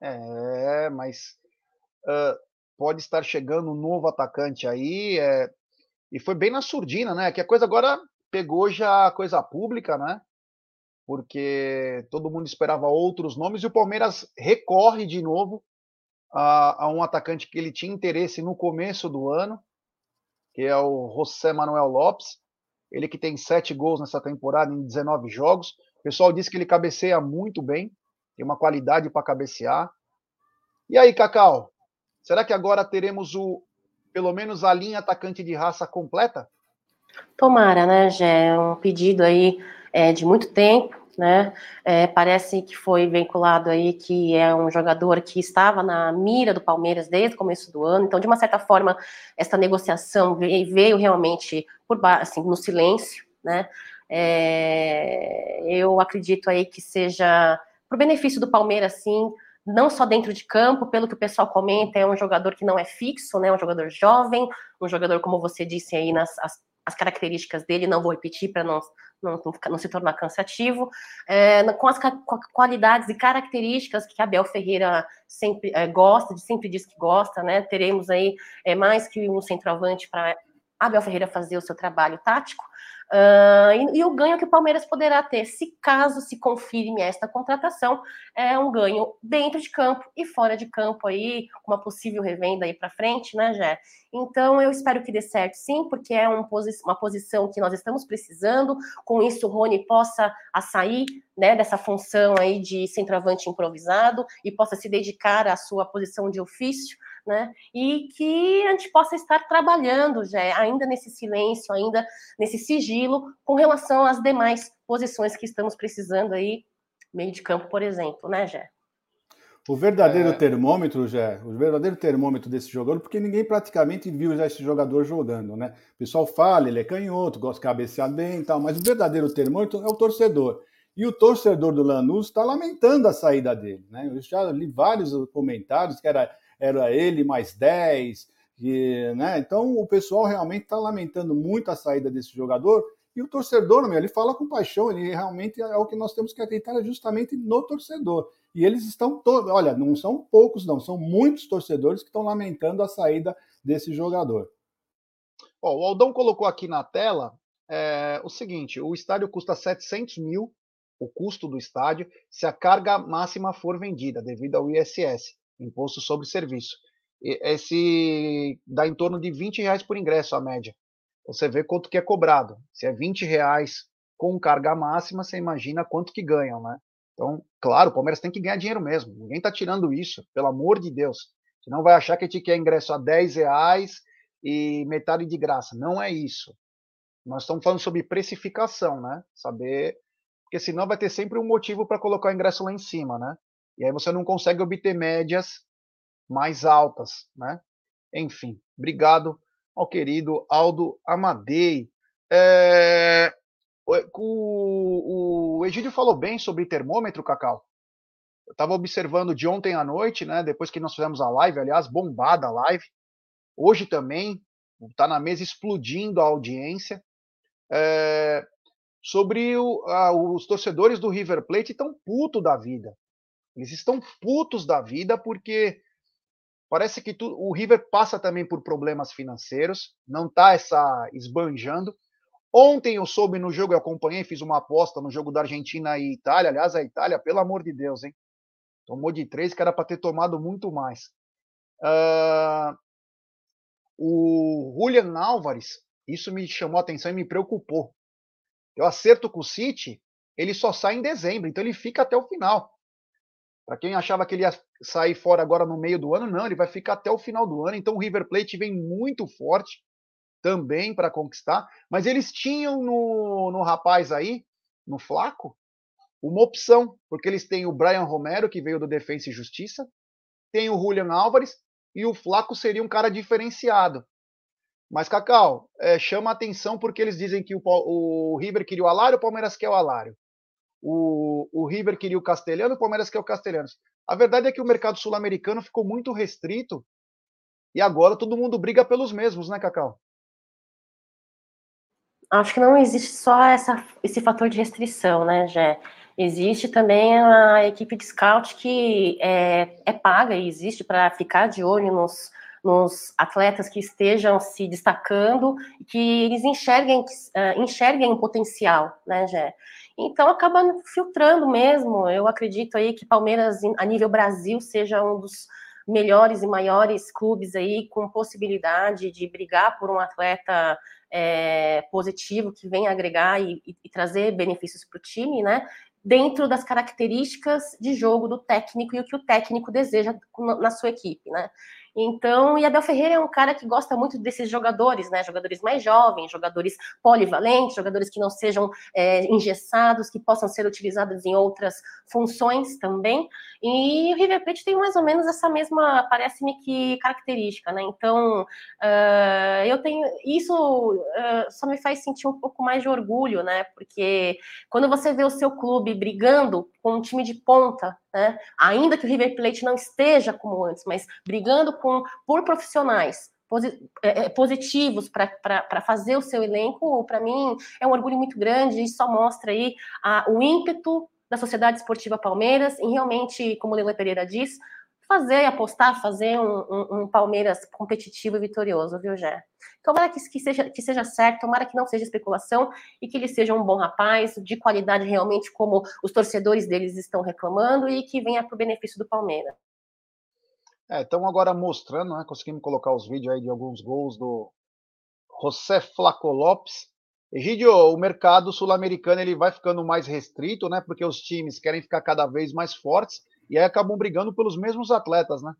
É, mas uh, pode estar chegando um novo atacante aí. É, e foi bem na surdina, né? Que a coisa agora pegou já a coisa pública, né? Porque todo mundo esperava outros nomes e o Palmeiras recorre de novo a, a um atacante que ele tinha interesse no começo do ano que é o José Manuel Lopes. Ele que tem sete gols nessa temporada em 19 jogos. O pessoal disse que ele cabeceia muito bem, tem uma qualidade para cabecear. E aí, Cacau, será que agora teremos o pelo menos a linha atacante de raça completa? Tomara, né, Gé? É um pedido aí é, de muito tempo né? É, parece que foi vinculado aí que é um jogador que estava na mira do Palmeiras desde o começo do ano. Então, de uma certa forma, essa negociação veio, veio realmente por assim no silêncio, né? É, eu acredito aí que seja para o benefício do Palmeiras, sim, não só dentro de campo, pelo que o pessoal comenta, é um jogador que não é fixo, né? Um jogador jovem, um jogador, como você disse aí nas as, as características dele, não vou repetir para não não, não, se tornar cansativo, é, com as qualidades e características que Abel Ferreira sempre é, gosta, sempre diz que gosta, né? Teremos aí é, mais que um centroavante para Abel Ferreira fazer o seu trabalho tático, Uh, e, e, o ganho que o Palmeiras poderá ter, se caso se confirme esta contratação, é um ganho dentro de campo e fora de campo aí, uma possível revenda aí para frente, né, Jé? Então eu espero que dê certo sim, porque é um posi uma posição que nós estamos precisando. Com isso, o Rony possa sair né, dessa função aí de centroavante improvisado e possa se dedicar à sua posição de ofício né? E que a gente possa estar trabalhando já ainda nesse silêncio, ainda nesse sigilo, com relação às demais posições que estamos precisando aí, meio de campo, por exemplo, né, Jé? O verdadeiro é... termômetro, Jé, o verdadeiro termômetro desse jogador, porque ninguém praticamente viu já esse jogador jogando, né? O pessoal fala, ele é canhoto, gosta de cabecear bem e tal, mas o verdadeiro termômetro é o torcedor. E o torcedor do Lanús está lamentando a saída dele, né? Eu já li vários comentários que era era ele mais 10. E, né? Então o pessoal realmente está lamentando muito a saída desse jogador. E o torcedor, meu, ele fala com paixão, ele realmente é o que nós temos que acreditar é justamente no torcedor. E eles estão todos, olha, não são poucos, não, são muitos torcedores que estão lamentando a saída desse jogador. Ó, o Aldão colocou aqui na tela é, o seguinte: o estádio custa 700 mil, o custo do estádio, se a carga máxima for vendida, devido ao ISS imposto sobre serviço. esse dá em torno de 20 reais por ingresso a média. Você vê quanto que é cobrado. Se é 20 reais com carga máxima, você imagina quanto que ganham, né? Então, claro, o Palmeiras tem que ganhar dinheiro mesmo. Ninguém está tirando isso, pelo amor de Deus. Senão vai achar que a gente quer ingresso a 10 reais e metade de graça. Não é isso. Nós estamos falando sobre precificação, né? Saber. Porque senão vai ter sempre um motivo para colocar o ingresso lá em cima, né? E aí você não consegue obter médias mais altas, né? Enfim, obrigado ao querido Aldo Amadei. É... O, o Egídio falou bem sobre termômetro, Cacau. Eu estava observando de ontem à noite, né? Depois que nós fizemos a live, aliás, bombada a live. Hoje também está na mesa explodindo a audiência. É, sobre o, a, os torcedores do River Plate estão putos da vida. Eles estão putos da vida porque parece que tu, o River passa também por problemas financeiros, não está essa esbanjando. Ontem eu soube no jogo, eu acompanhei, fiz uma aposta no jogo da Argentina e Itália. Aliás, a Itália, pelo amor de Deus, hein? Tomou de três, que era para ter tomado muito mais. Uh, o Julian Álvares, isso me chamou a atenção e me preocupou. Eu acerto com o City, ele só sai em dezembro, então ele fica até o final. Para quem achava que ele ia sair fora agora no meio do ano, não, ele vai ficar até o final do ano. Então o River Plate vem muito forte também para conquistar, mas eles tinham no, no rapaz aí, no Flaco, uma opção, porque eles têm o Brian Romero, que veio do Defensa e Justiça, tem o Julian Álvares, e o Flaco seria um cara diferenciado. Mas, Cacau, é, chama atenção porque eles dizem que o, o River queria o Alário, o Palmeiras quer o Alário. O, o River queria o Castelhano, o Palmeiras quer o Castelhano. A verdade é que o mercado sul-americano ficou muito restrito e agora todo mundo briga pelos mesmos, né, Cacau? Acho que não existe só essa, esse fator de restrição, né, Jé? Existe também a equipe de scout que é, é paga e existe para ficar de olho nos, nos atletas que estejam se destacando e que eles enxerguem, uh, enxerguem o potencial, né, Jé? Então acaba filtrando mesmo. Eu acredito aí que Palmeiras, a nível Brasil, seja um dos melhores e maiores clubes aí com possibilidade de brigar por um atleta é, positivo que venha agregar e, e, e trazer benefícios para o time, né? Dentro das características de jogo do técnico e o que o técnico deseja na sua equipe, né? Então, e Abel Ferreira é um cara que gosta muito desses jogadores, né? Jogadores mais jovens, jogadores polivalentes, jogadores que não sejam é, engessados, que possam ser utilizados em outras funções também. E o River Plate tem mais ou menos essa mesma, parece-me que característica, né? Então, uh, eu tenho isso uh, só me faz sentir um pouco mais de orgulho, né? Porque quando você vê o seu clube brigando com um time de ponta, né? Ainda que o River Plate não esteja como antes, mas brigando com por profissionais é, é, positivos para fazer o seu elenco, para mim é um orgulho muito grande e só mostra aí a, o ímpeto da Sociedade Esportiva Palmeiras em realmente, como Lele Pereira diz, fazer, apostar, fazer um, um, um, Palmeiras competitivo e vitorioso, viu, Jé? Tomara que, que, seja, que seja certo, tomara que não seja especulação e que ele seja um bom rapaz, de qualidade realmente como os torcedores deles estão reclamando e que venha para o benefício do Palmeiras. É, então agora mostrando, né, conseguimos colocar os vídeos aí de alguns gols do José Flaco Lopes. Egidio, o mercado sul-americano ele vai ficando mais restrito, né, porque os times querem ficar cada vez mais fortes e aí acabam brigando pelos mesmos atletas, né?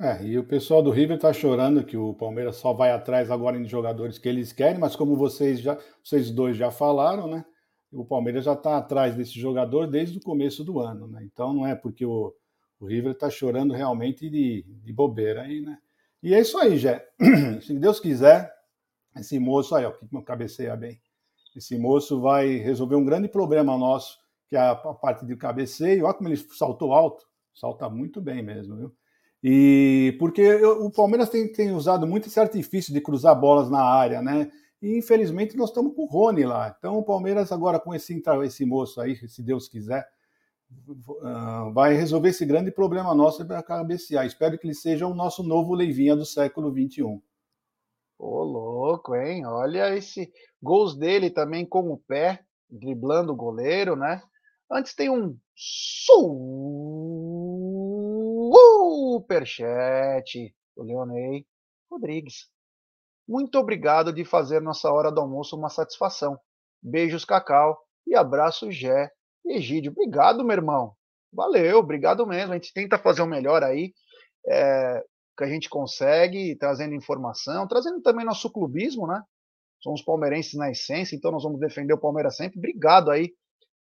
É, e o pessoal do River tá chorando que o Palmeiras só vai atrás agora de jogadores que eles querem, mas como vocês já, vocês dois já falaram, né? O Palmeiras já está atrás desse jogador desde o começo do ano, né? Então não é porque o, o River está chorando realmente de, de bobeira aí, né? E é isso aí, Jé. <clears throat> Se Deus quiser, esse moço aí, ó, que meu cabeceia bem. Esse moço vai resolver um grande problema nosso que é a, parte de cabeceio. Olha como ele saltou alto, salta muito bem mesmo, viu? E porque eu, o Palmeiras tem, tem, usado muito esse artifício de cruzar bolas na área, né? E infelizmente nós estamos com o Rony lá. Então o Palmeiras agora com esse, esse moço aí, se Deus quiser, vai resolver esse grande problema nosso para cabecear. Espero que ele seja o nosso novo Leivinha do século XXI. Ô, louco, hein? Olha esse gols dele também com o pé, driblando o goleiro, né? Antes tem um superchat do Leonei Rodrigues. Muito obrigado de fazer nossa hora do almoço uma satisfação. Beijos, Cacau, e abraço, Gé Egídio. Obrigado, meu irmão. Valeu, obrigado mesmo. A gente tenta fazer o melhor aí, é, que a gente consegue, trazendo informação, trazendo também nosso clubismo, né? Somos palmeirenses na essência, então nós vamos defender o Palmeiras sempre. Obrigado aí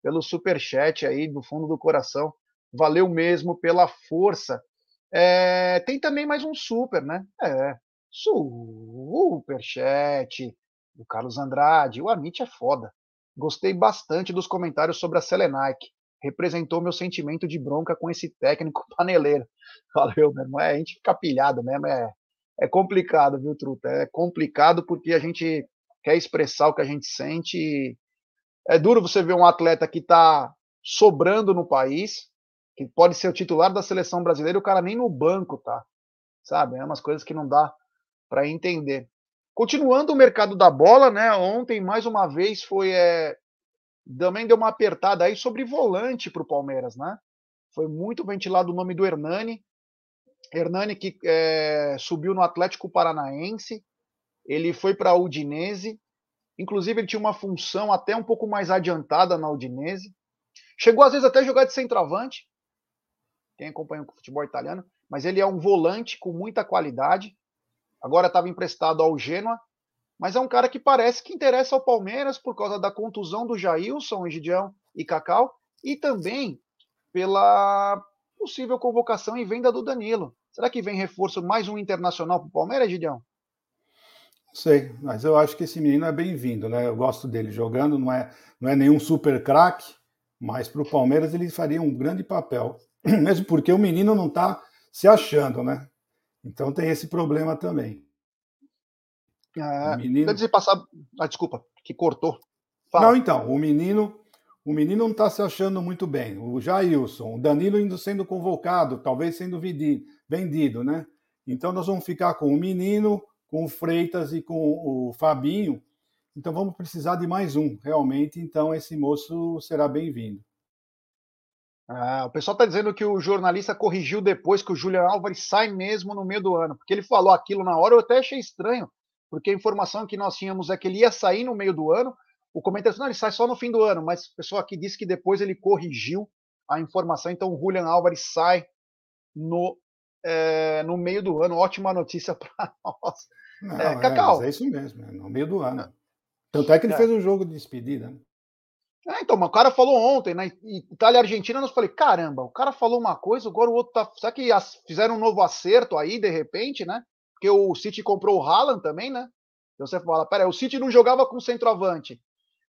pelo super chat aí do fundo do coração. Valeu mesmo pela força. É, tem também mais um super, né? É, super chat do Carlos Andrade. O Amit é foda. Gostei bastante dos comentários sobre a Selenaik. Representou meu sentimento de bronca com esse técnico <laughs> paneleiro. Valeu, meu irmão. É, a gente fica pilhado mesmo. É, é complicado, viu, Truta? É complicado porque a gente quer expressar o que a gente sente. É duro você ver um atleta que está sobrando no país, que pode ser o titular da seleção brasileira, e o cara nem no banco tá. Sabe? É umas coisas que não dá para entender. Continuando o mercado da bola, né? Ontem, mais uma vez, foi. É, também deu uma apertada aí sobre volante para o Palmeiras, né? Foi muito ventilado o nome do Hernani. Hernani que é, subiu no Atlético Paranaense. Ele foi para a Udinese. Inclusive, ele tinha uma função até um pouco mais adiantada na Udinese. Chegou, às vezes, até a jogar de centroavante. Quem acompanha o futebol italiano. Mas ele é um volante com muita qualidade agora estava emprestado ao Genoa, mas é um cara que parece que interessa ao Palmeiras por causa da contusão do Jailson, Egidião e Cacau, e também pela possível convocação e venda do Danilo. Será que vem reforço mais um internacional para o Palmeiras, Gideão? Sei, mas eu acho que esse menino é bem-vindo, né? Eu gosto dele jogando, não é, não é nenhum super craque, mas para o Palmeiras ele faria um grande papel, <clears throat> mesmo porque o menino não está se achando, né? Então tem esse problema também. É, menino... Antes de passar. Ah, desculpa, que cortou. Fala. Não, então, o menino. O menino não está se achando muito bem. O Jailson, o Danilo indo sendo convocado, talvez sendo vendido, né? Então nós vamos ficar com o menino, com o Freitas e com o Fabinho. Então vamos precisar de mais um, realmente. Então esse moço será bem-vindo. Ah, o pessoal está dizendo que o jornalista corrigiu depois que o Julian Álvares sai mesmo no meio do ano, porque ele falou aquilo na hora, eu até achei estranho, porque a informação que nós tínhamos é que ele ia sair no meio do ano. O comentário não, ele sai só no fim do ano, mas o pessoal aqui disse que depois ele corrigiu a informação, então o Julian Álvares sai no, é, no meio do ano. Ótima notícia <laughs> para nós. Não, é, Cacau. É, é isso mesmo, é no meio do ano. Tanto é que ele é. fez o um jogo de despedida. Né? É, então, o cara falou ontem, na Itália e Argentina, nós falei, caramba, o cara falou uma coisa, agora o outro tá. Será que fizeram um novo acerto aí, de repente, né? Porque o City comprou o Haaland também, né? Então você fala, peraí, o City não jogava com centroavante.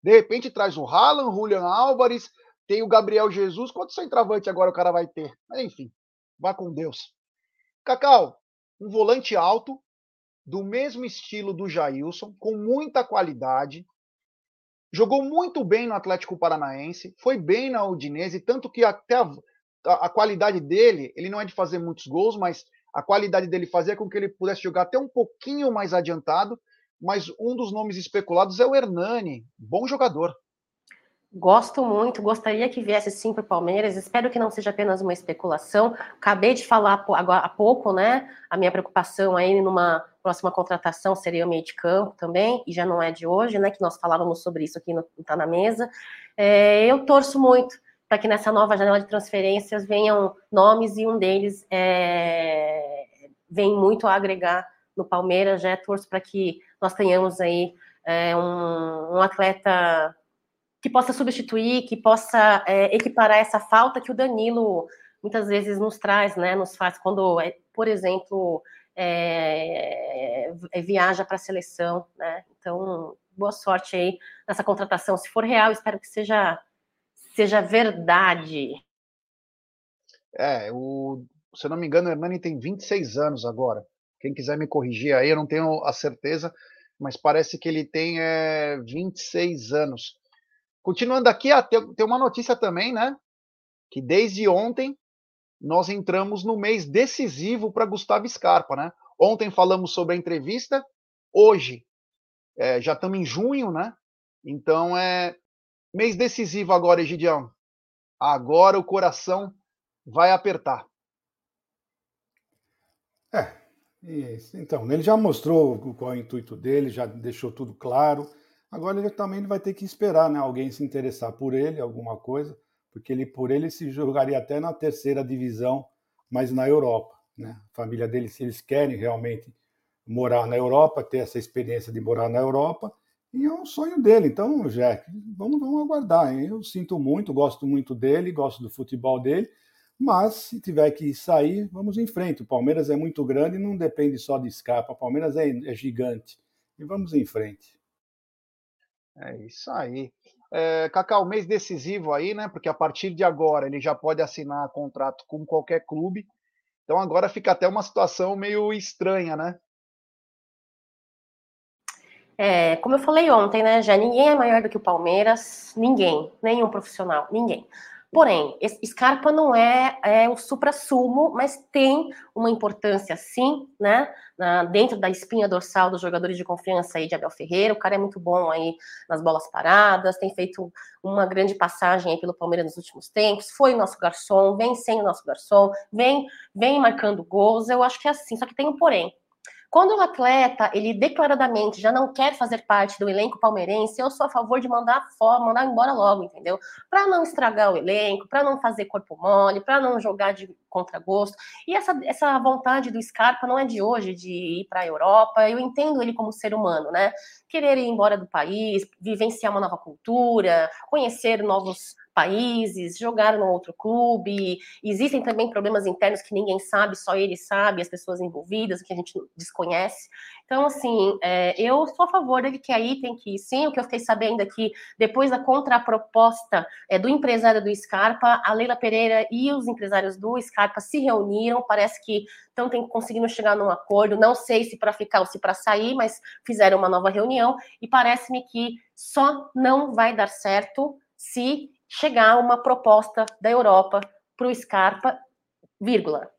De repente traz o Haaland, Julian Álvares, tem o Gabriel Jesus. Quanto centroavante agora o cara vai ter? Mas, enfim, vá com Deus. Cacau, um volante alto, do mesmo estilo do Jailson, com muita qualidade, jogou muito bem no Atlético Paranaense, foi bem na Udinese, tanto que até a, a, a, qualidade dele, ele não é de fazer muitos gols, mas a qualidade dele fazia com que ele pudesse jogar até um pouquinho mais adiantado. Mas um dos nomes especulados é o Hernani, bom jogador. Gosto muito, gostaria que viesse sim para o Palmeiras. Espero que não seja apenas uma especulação. Acabei de falar há pouco, né? A minha preocupação aí numa próxima contratação seria o meio de campo também, e já não é de hoje, né? Que nós falávamos sobre isso aqui no Tá na Mesa. É, eu torço muito para que nessa nova janela de transferências venham nomes e um deles é, vem muito a agregar no Palmeiras. Já torço para que nós tenhamos aí é, um, um atleta que possa substituir, que possa é, equiparar essa falta que o Danilo muitas vezes nos traz, né? Nos faz quando, é, por exemplo, é, é viaja para a seleção, né? Então, boa sorte aí nessa contratação. Se for real, espero que seja seja verdade. É, o, se eu não me engano, o Hernani tem 26 anos agora. Quem quiser me corrigir aí, eu não tenho a certeza, mas parece que ele tem é, 26 anos. Continuando aqui, ah, tem, tem uma notícia também, né? Que desde ontem nós entramos no mês decisivo para Gustavo Scarpa, né? Ontem falamos sobre a entrevista, hoje é, já estamos em junho, né? Então é mês decisivo agora, Egidião. Agora o coração vai apertar. Isso. Então, ele já mostrou qual é o intuito dele, já deixou tudo claro. Agora ele também vai ter que esperar, né? Alguém se interessar por ele, alguma coisa, porque ele por ele se jogaria até na terceira divisão, mas na Europa, né? A família dele, se eles querem realmente morar na Europa, ter essa experiência de morar na Europa, e é um sonho dele. Então, Jack, vamos, vamos aguardar. Hein? Eu sinto muito, gosto muito dele, gosto do futebol dele, mas se tiver que sair, vamos em frente. O Palmeiras é muito grande não depende só de escapa. O Palmeiras é, é gigante. E vamos em frente. É isso aí. É, Cacau, mês decisivo aí, né? Porque a partir de agora ele já pode assinar contrato com qualquer clube. Então agora fica até uma situação meio estranha, né? É, como eu falei ontem, né, já ninguém é maior do que o Palmeiras, ninguém, nenhum profissional, ninguém. Porém, Scarpa não é, é o supra-sumo, mas tem uma importância sim, né? Na, dentro da espinha dorsal dos jogadores de confiança aí de Abel Ferreira. O cara é muito bom aí nas bolas paradas, tem feito uma grande passagem aí pelo Palmeiras nos últimos tempos. Foi nosso garçom, vem sendo nosso garçom, vem, vem marcando gols. Eu acho que é assim, só que tem um porém. Quando o atleta, ele declaradamente já não quer fazer parte do elenco palmeirense, eu sou a favor de mandar fora, mandar embora logo, entendeu? Para não estragar o elenco, para não fazer corpo mole, para não jogar de contragosto. E essa, essa vontade do Scarpa não é de hoje, de ir para a Europa. Eu entendo ele como ser humano, né? Querer ir embora do país, vivenciar uma nova cultura, conhecer novos países, jogar no outro clube. Existem também problemas internos que ninguém sabe, só ele sabe, as pessoas envolvidas, que a gente desconhece. Então, assim, é, eu sou a favor dele que aí tem que ir. Sim, o que eu fiquei sabendo é que depois da contraproposta é, do empresário do Scarpa, a Leila Pereira e os empresários do Scarpa se reuniram. Parece que estão conseguindo chegar num acordo. Não sei se para ficar ou se para sair, mas fizeram uma nova reunião e parece-me que só não vai dar certo se chegar uma proposta da Europa para o Scarpa, vírgula.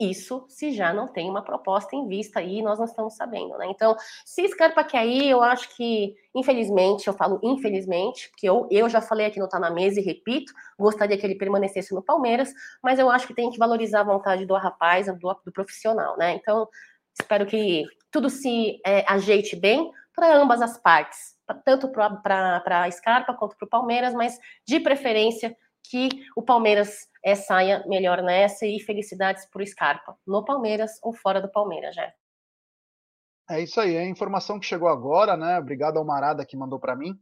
Isso se já não tem uma proposta em vista aí, nós não estamos sabendo, né? Então, se Scarpa quer ir, eu acho que, infelizmente, eu falo infelizmente, porque eu, eu já falei aqui no Tá na Mesa e repito, gostaria que ele permanecesse no Palmeiras, mas eu acho que tem que valorizar a vontade do rapaz, do, do profissional, né? Então, espero que tudo se é, ajeite bem para ambas as partes tanto para a Scarpa quanto para o Palmeiras, mas de preferência que o Palmeiras é, saia melhor nessa e felicidades para o Scarpa, no Palmeiras ou fora do Palmeiras, já. É isso aí, a informação que chegou agora, né? Obrigado ao Marada que mandou para mim.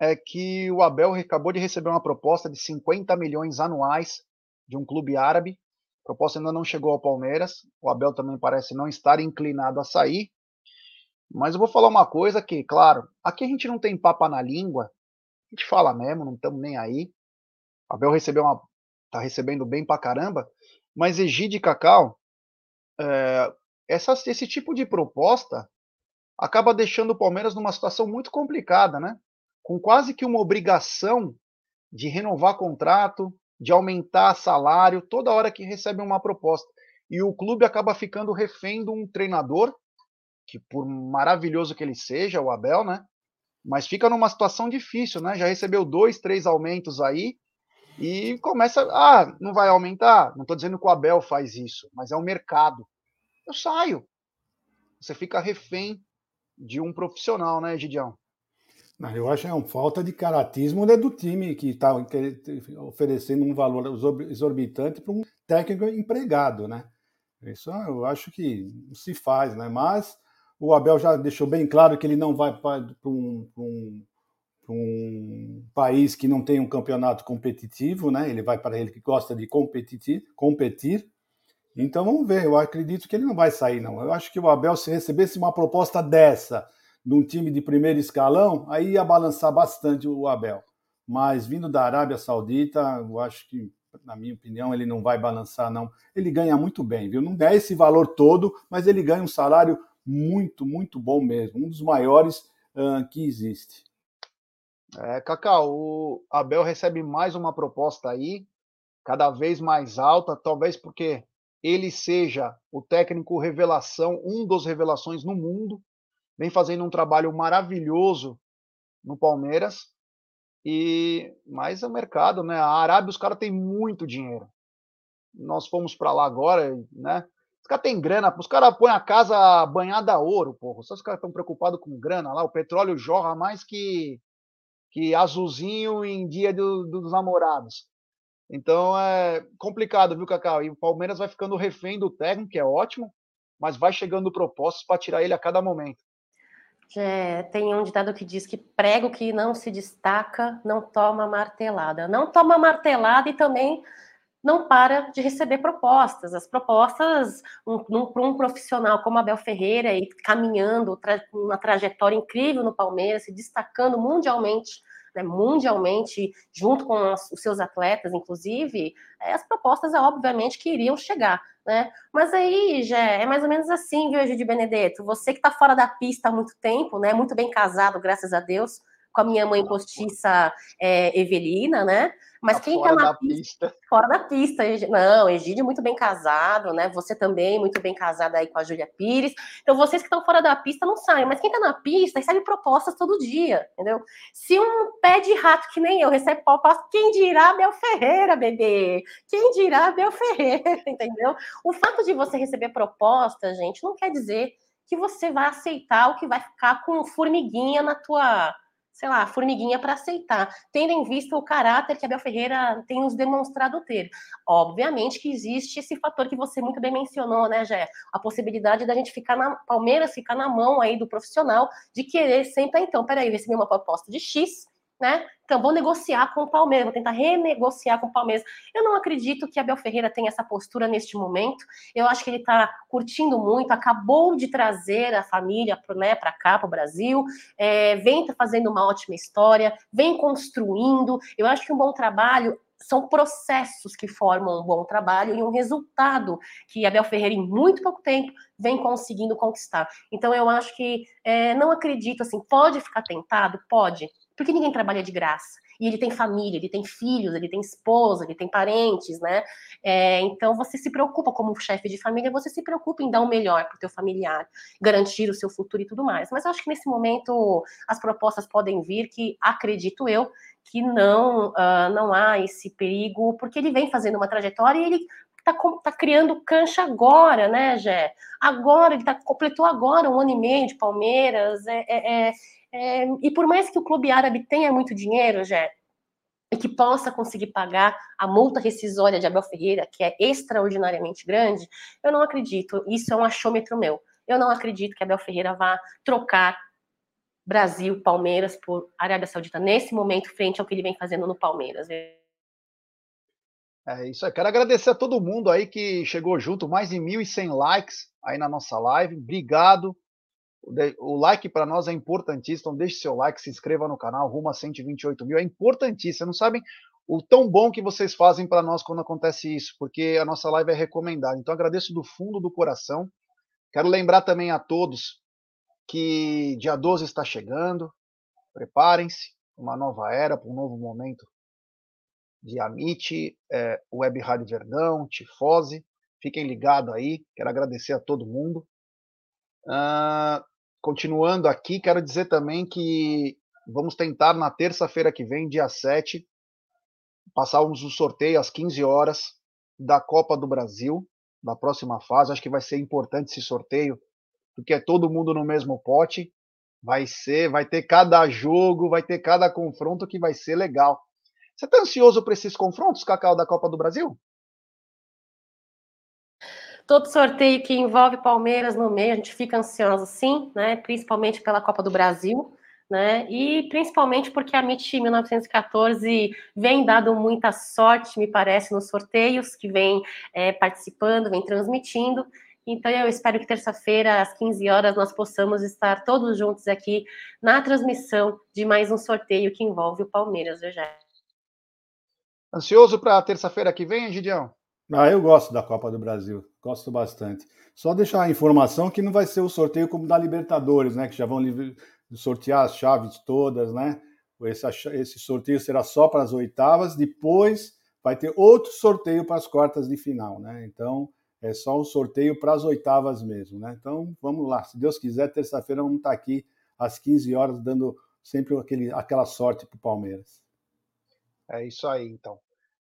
É que o Abel acabou de receber uma proposta de 50 milhões anuais de um clube árabe. A proposta ainda não chegou ao Palmeiras. O Abel também parece não estar inclinado a sair. Mas eu vou falar uma coisa que, claro, aqui a gente não tem papa na língua, a gente fala mesmo, não estamos nem aí. Abel recebeu uma, tá recebendo bem pra caramba, mas Egide e Cacau, é, essa, esse tipo de proposta acaba deixando o Palmeiras numa situação muito complicada, né? Com quase que uma obrigação de renovar contrato, de aumentar salário toda hora que recebe uma proposta. E o clube acaba ficando refém de um treinador que por maravilhoso que ele seja, o Abel, né? Mas fica numa situação difícil, né? Já recebeu dois, três aumentos aí e começa, ah, não vai aumentar. Não estou dizendo que o Abel faz isso, mas é o mercado. Eu saio. Você fica refém de um profissional, né, Gidião? Não, eu acho que é uma falta de caratismo né, do time que está oferecendo um valor exorbitante para um técnico empregado, né? Isso eu acho que se faz, né? Mas o Abel já deixou bem claro que ele não vai para um, um, um, país que não tem um campeonato competitivo, né? Ele vai para ele que gosta de competir, competir. Então vamos ver. Eu acredito que ele não vai sair, não. Eu acho que o Abel, se recebesse uma proposta dessa de um time de primeiro escalão, aí ia balançar bastante o Abel. Mas vindo da Arábia Saudita, eu acho que, na minha opinião, ele não vai balançar, não. Ele ganha muito bem, viu? Não é esse valor todo, mas ele ganha um salário muito, muito bom mesmo, um dos maiores uh, que existe. É, Cacau, o Abel recebe mais uma proposta aí, cada vez mais alta, talvez porque ele seja o técnico revelação, um dos revelações no mundo, vem fazendo um trabalho maravilhoso no Palmeiras. E mais o mercado, né? A Arábia, os caras têm muito dinheiro. Nós fomos para lá agora, né? Caras têm grana, os caras põem a casa banhada a ouro, porra. Só os caras estão preocupados com grana lá, o petróleo jorra mais que, que azulzinho em dia do, dos namorados. Então é complicado, viu, Cacau? E o Palmeiras vai ficando refém do técnico, que é ótimo, mas vai chegando propostas para tirar ele a cada momento. É, tem um ditado que diz que prego que não se destaca não toma martelada. Não toma martelada e também não para de receber propostas. As propostas um, um, para um profissional como Abel Ferreira e caminhando tra uma trajetória incrível no Palmeiras, se destacando mundialmente né, mundialmente, junto com as, os seus atletas, inclusive, é, as propostas, obviamente, que iriam chegar. Né? Mas aí, já é mais ou menos assim, viu, Egidio Benedetto? Você que está fora da pista há muito tempo, né? Muito bem casado, graças a Deus, com a minha mãe postiça é, Evelina, né? Mas tá quem tá na pista, pista, Fora da pista. Não, Egídio muito bem casado, né? Você também muito bem casada aí com a Júlia Pires. Então, vocês que estão fora da pista não saem. Mas quem tá na pista recebe propostas todo dia, entendeu? Se um pé de rato que nem eu recebe propostas, quem dirá Bel Ferreira, bebê? Quem dirá Bel Ferreira, <laughs> entendeu? O fato de você receber propostas, gente, não quer dizer que você vai aceitar ou que vai ficar com formiguinha na tua sei lá, formiguinha para aceitar, tendo em vista o caráter que Abel Ferreira tem nos demonstrado ter. Obviamente que existe esse fator que você muito bem mencionou, né, Jé? A possibilidade da gente ficar na Palmeiras, ficar na mão aí do profissional, de querer sempre, então, peraí, receber uma proposta de X, né? Então, vou negociar com o Palmeiras, vou tentar renegociar com o Palmeiras. Eu não acredito que Abel Ferreira tenha essa postura neste momento. Eu acho que ele está curtindo muito, acabou de trazer a família né, para cá, para o Brasil, é, vem tá fazendo uma ótima história, vem construindo. Eu acho que um bom trabalho são processos que formam um bom trabalho e um resultado que Abel Ferreira, em muito pouco tempo, vem conseguindo conquistar. Então, eu acho que é, não acredito assim, pode ficar tentado? Pode porque ninguém trabalha de graça. E ele tem família, ele tem filhos, ele tem esposa, ele tem parentes, né? É, então você se preocupa como chefe de família, você se preocupa em dar o melhor para o teu familiar, garantir o seu futuro e tudo mais. Mas eu acho que nesse momento as propostas podem vir, que acredito eu que não uh, não há esse perigo, porque ele vem fazendo uma trajetória e ele tá, tá criando cancha agora, né, Jé? Agora, ele tá, completou agora um ano e meio de Palmeiras. É, é, é, é, e por mais que o clube árabe tenha muito dinheiro, Jé, e que possa conseguir pagar a multa rescisória de Abel Ferreira, que é extraordinariamente grande, eu não acredito. Isso é um achômetro meu. Eu não acredito que Abel Ferreira vá trocar Brasil, Palmeiras por Arábia Saudita nesse momento, frente ao que ele vem fazendo no Palmeiras. É isso aí. Quero agradecer a todo mundo aí que chegou junto, mais de 1.100 likes aí na nossa live. Obrigado. O like para nós é importantíssimo. Então, deixe seu like, se inscreva no canal, rumo a 128 mil. É importantíssimo. Não sabem o tão bom que vocês fazem para nós quando acontece isso, porque a nossa live é recomendada. Então, agradeço do fundo do coração. Quero lembrar também a todos que dia 12 está chegando. Preparem-se, uma nova era, para um novo momento de Amit, é, Web Rádio Verdão, Tifose. Fiquem ligados aí. Quero agradecer a todo mundo. Uh, continuando aqui, quero dizer também que vamos tentar na terça-feira que vem, dia 7, passarmos o sorteio às 15 horas da Copa do Brasil, da próxima fase. Acho que vai ser importante esse sorteio, porque é todo mundo no mesmo pote. Vai ser, vai ter cada jogo, vai ter cada confronto que vai ser legal. Você está ansioso para esses confrontos, Cacau, da Copa do Brasil? Todo sorteio que envolve Palmeiras no meio, a gente fica ansioso sim, né? Principalmente pela Copa do Brasil, né? E principalmente porque a MIT 1914 vem dado muita sorte, me parece, nos sorteios que vem é, participando, vem transmitindo. Então eu espero que terça-feira, às 15 horas, nós possamos estar todos juntos aqui na transmissão de mais um sorteio que envolve o Palmeiras, viu, Ansioso para terça-feira que vem, Gideão? Ah, eu gosto da Copa do Brasil, gosto bastante. Só deixar a informação que não vai ser o sorteio como da Libertadores, né? Que já vão sortear as chaves todas, né? Esse, sorteio será só para as oitavas, depois vai ter outro sorteio para as quartas de final, né? Então é só um sorteio para as oitavas mesmo, né? Então vamos lá, se Deus quiser, terça-feira vamos estar aqui às 15 horas, dando sempre aquele, aquela sorte para o Palmeiras. É isso aí, então.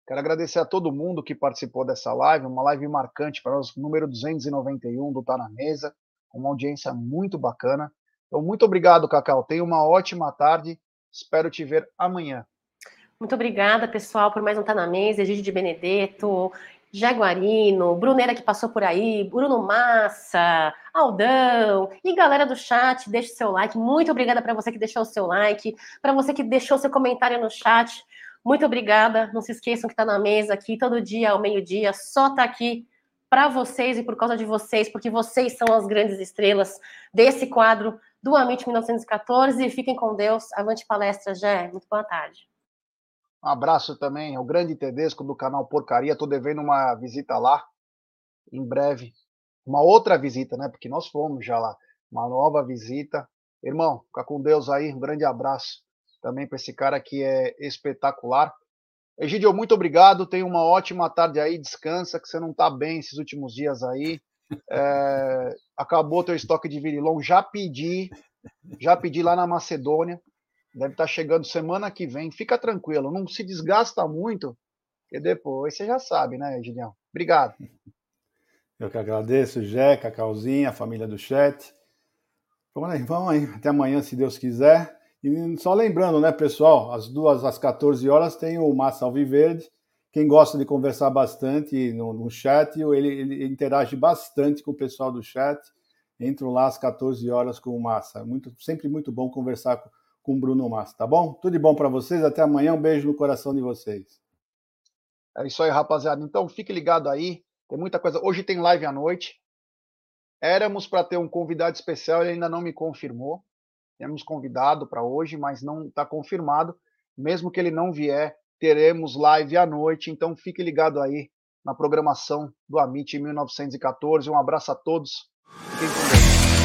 Quero agradecer a todo mundo que participou dessa live, uma live marcante para nós, número 291 do Tá na Mesa, uma audiência muito bacana. Então, muito obrigado, Cacau. Tenha uma ótima tarde. Espero te ver amanhã. Muito obrigada, pessoal, por mais um Tá na Mesa. Egídio de Benedetto, Jaguarino, Brunera que passou por aí, Bruno Massa, Aldão e galera do chat, deixe seu like. Muito obrigada para você que deixou o seu like, para você que deixou seu comentário no chat. Muito obrigada. Não se esqueçam que está na mesa aqui todo dia ao meio-dia. Só está aqui para vocês e por causa de vocês, porque vocês são as grandes estrelas desse quadro do Amit 1914. Fiquem com Deus. Avante palestra, Jé. Muito boa tarde. Um abraço também ao grande Tedesco do canal Porcaria. Estou devendo uma visita lá em breve. Uma outra visita, né? Porque nós fomos já lá. Uma nova visita. Irmão, fica com Deus aí. Um grande abraço também para esse cara que é espetacular. Egidio, muito obrigado. Tenha uma ótima tarde aí. Descansa, que você não está bem esses últimos dias aí. É, acabou teu estoque de virilão. Já pedi, já pedi lá na Macedônia. Deve estar tá chegando semana que vem. Fica tranquilo, não se desgasta muito, que depois você já sabe, né, Egidião? Obrigado. Eu que agradeço, Jeca, Cauzinha, a família do chat. Vamos aí, vamos aí. Até amanhã, se Deus quiser. E só lembrando, né, pessoal, às duas às 14 horas tem o Massa Alviverde. Quem gosta de conversar bastante no, no chat, ele, ele, interage bastante com o pessoal do chat. Entram lá às 14 horas com o Massa. Muito, sempre muito bom conversar com, com o Bruno Massa, tá bom? Tudo de bom para vocês. Até amanhã. Um beijo no coração de vocês. É isso aí, rapaziada. Então fique ligado aí. Tem muita coisa. Hoje tem live à noite. Éramos para ter um convidado especial, ele ainda não me confirmou. Temos convidado para hoje, mas não está confirmado. Mesmo que ele não vier, teremos live à noite, então fique ligado aí na programação do Amit 1914. Um abraço a todos. Fiquem com Deus.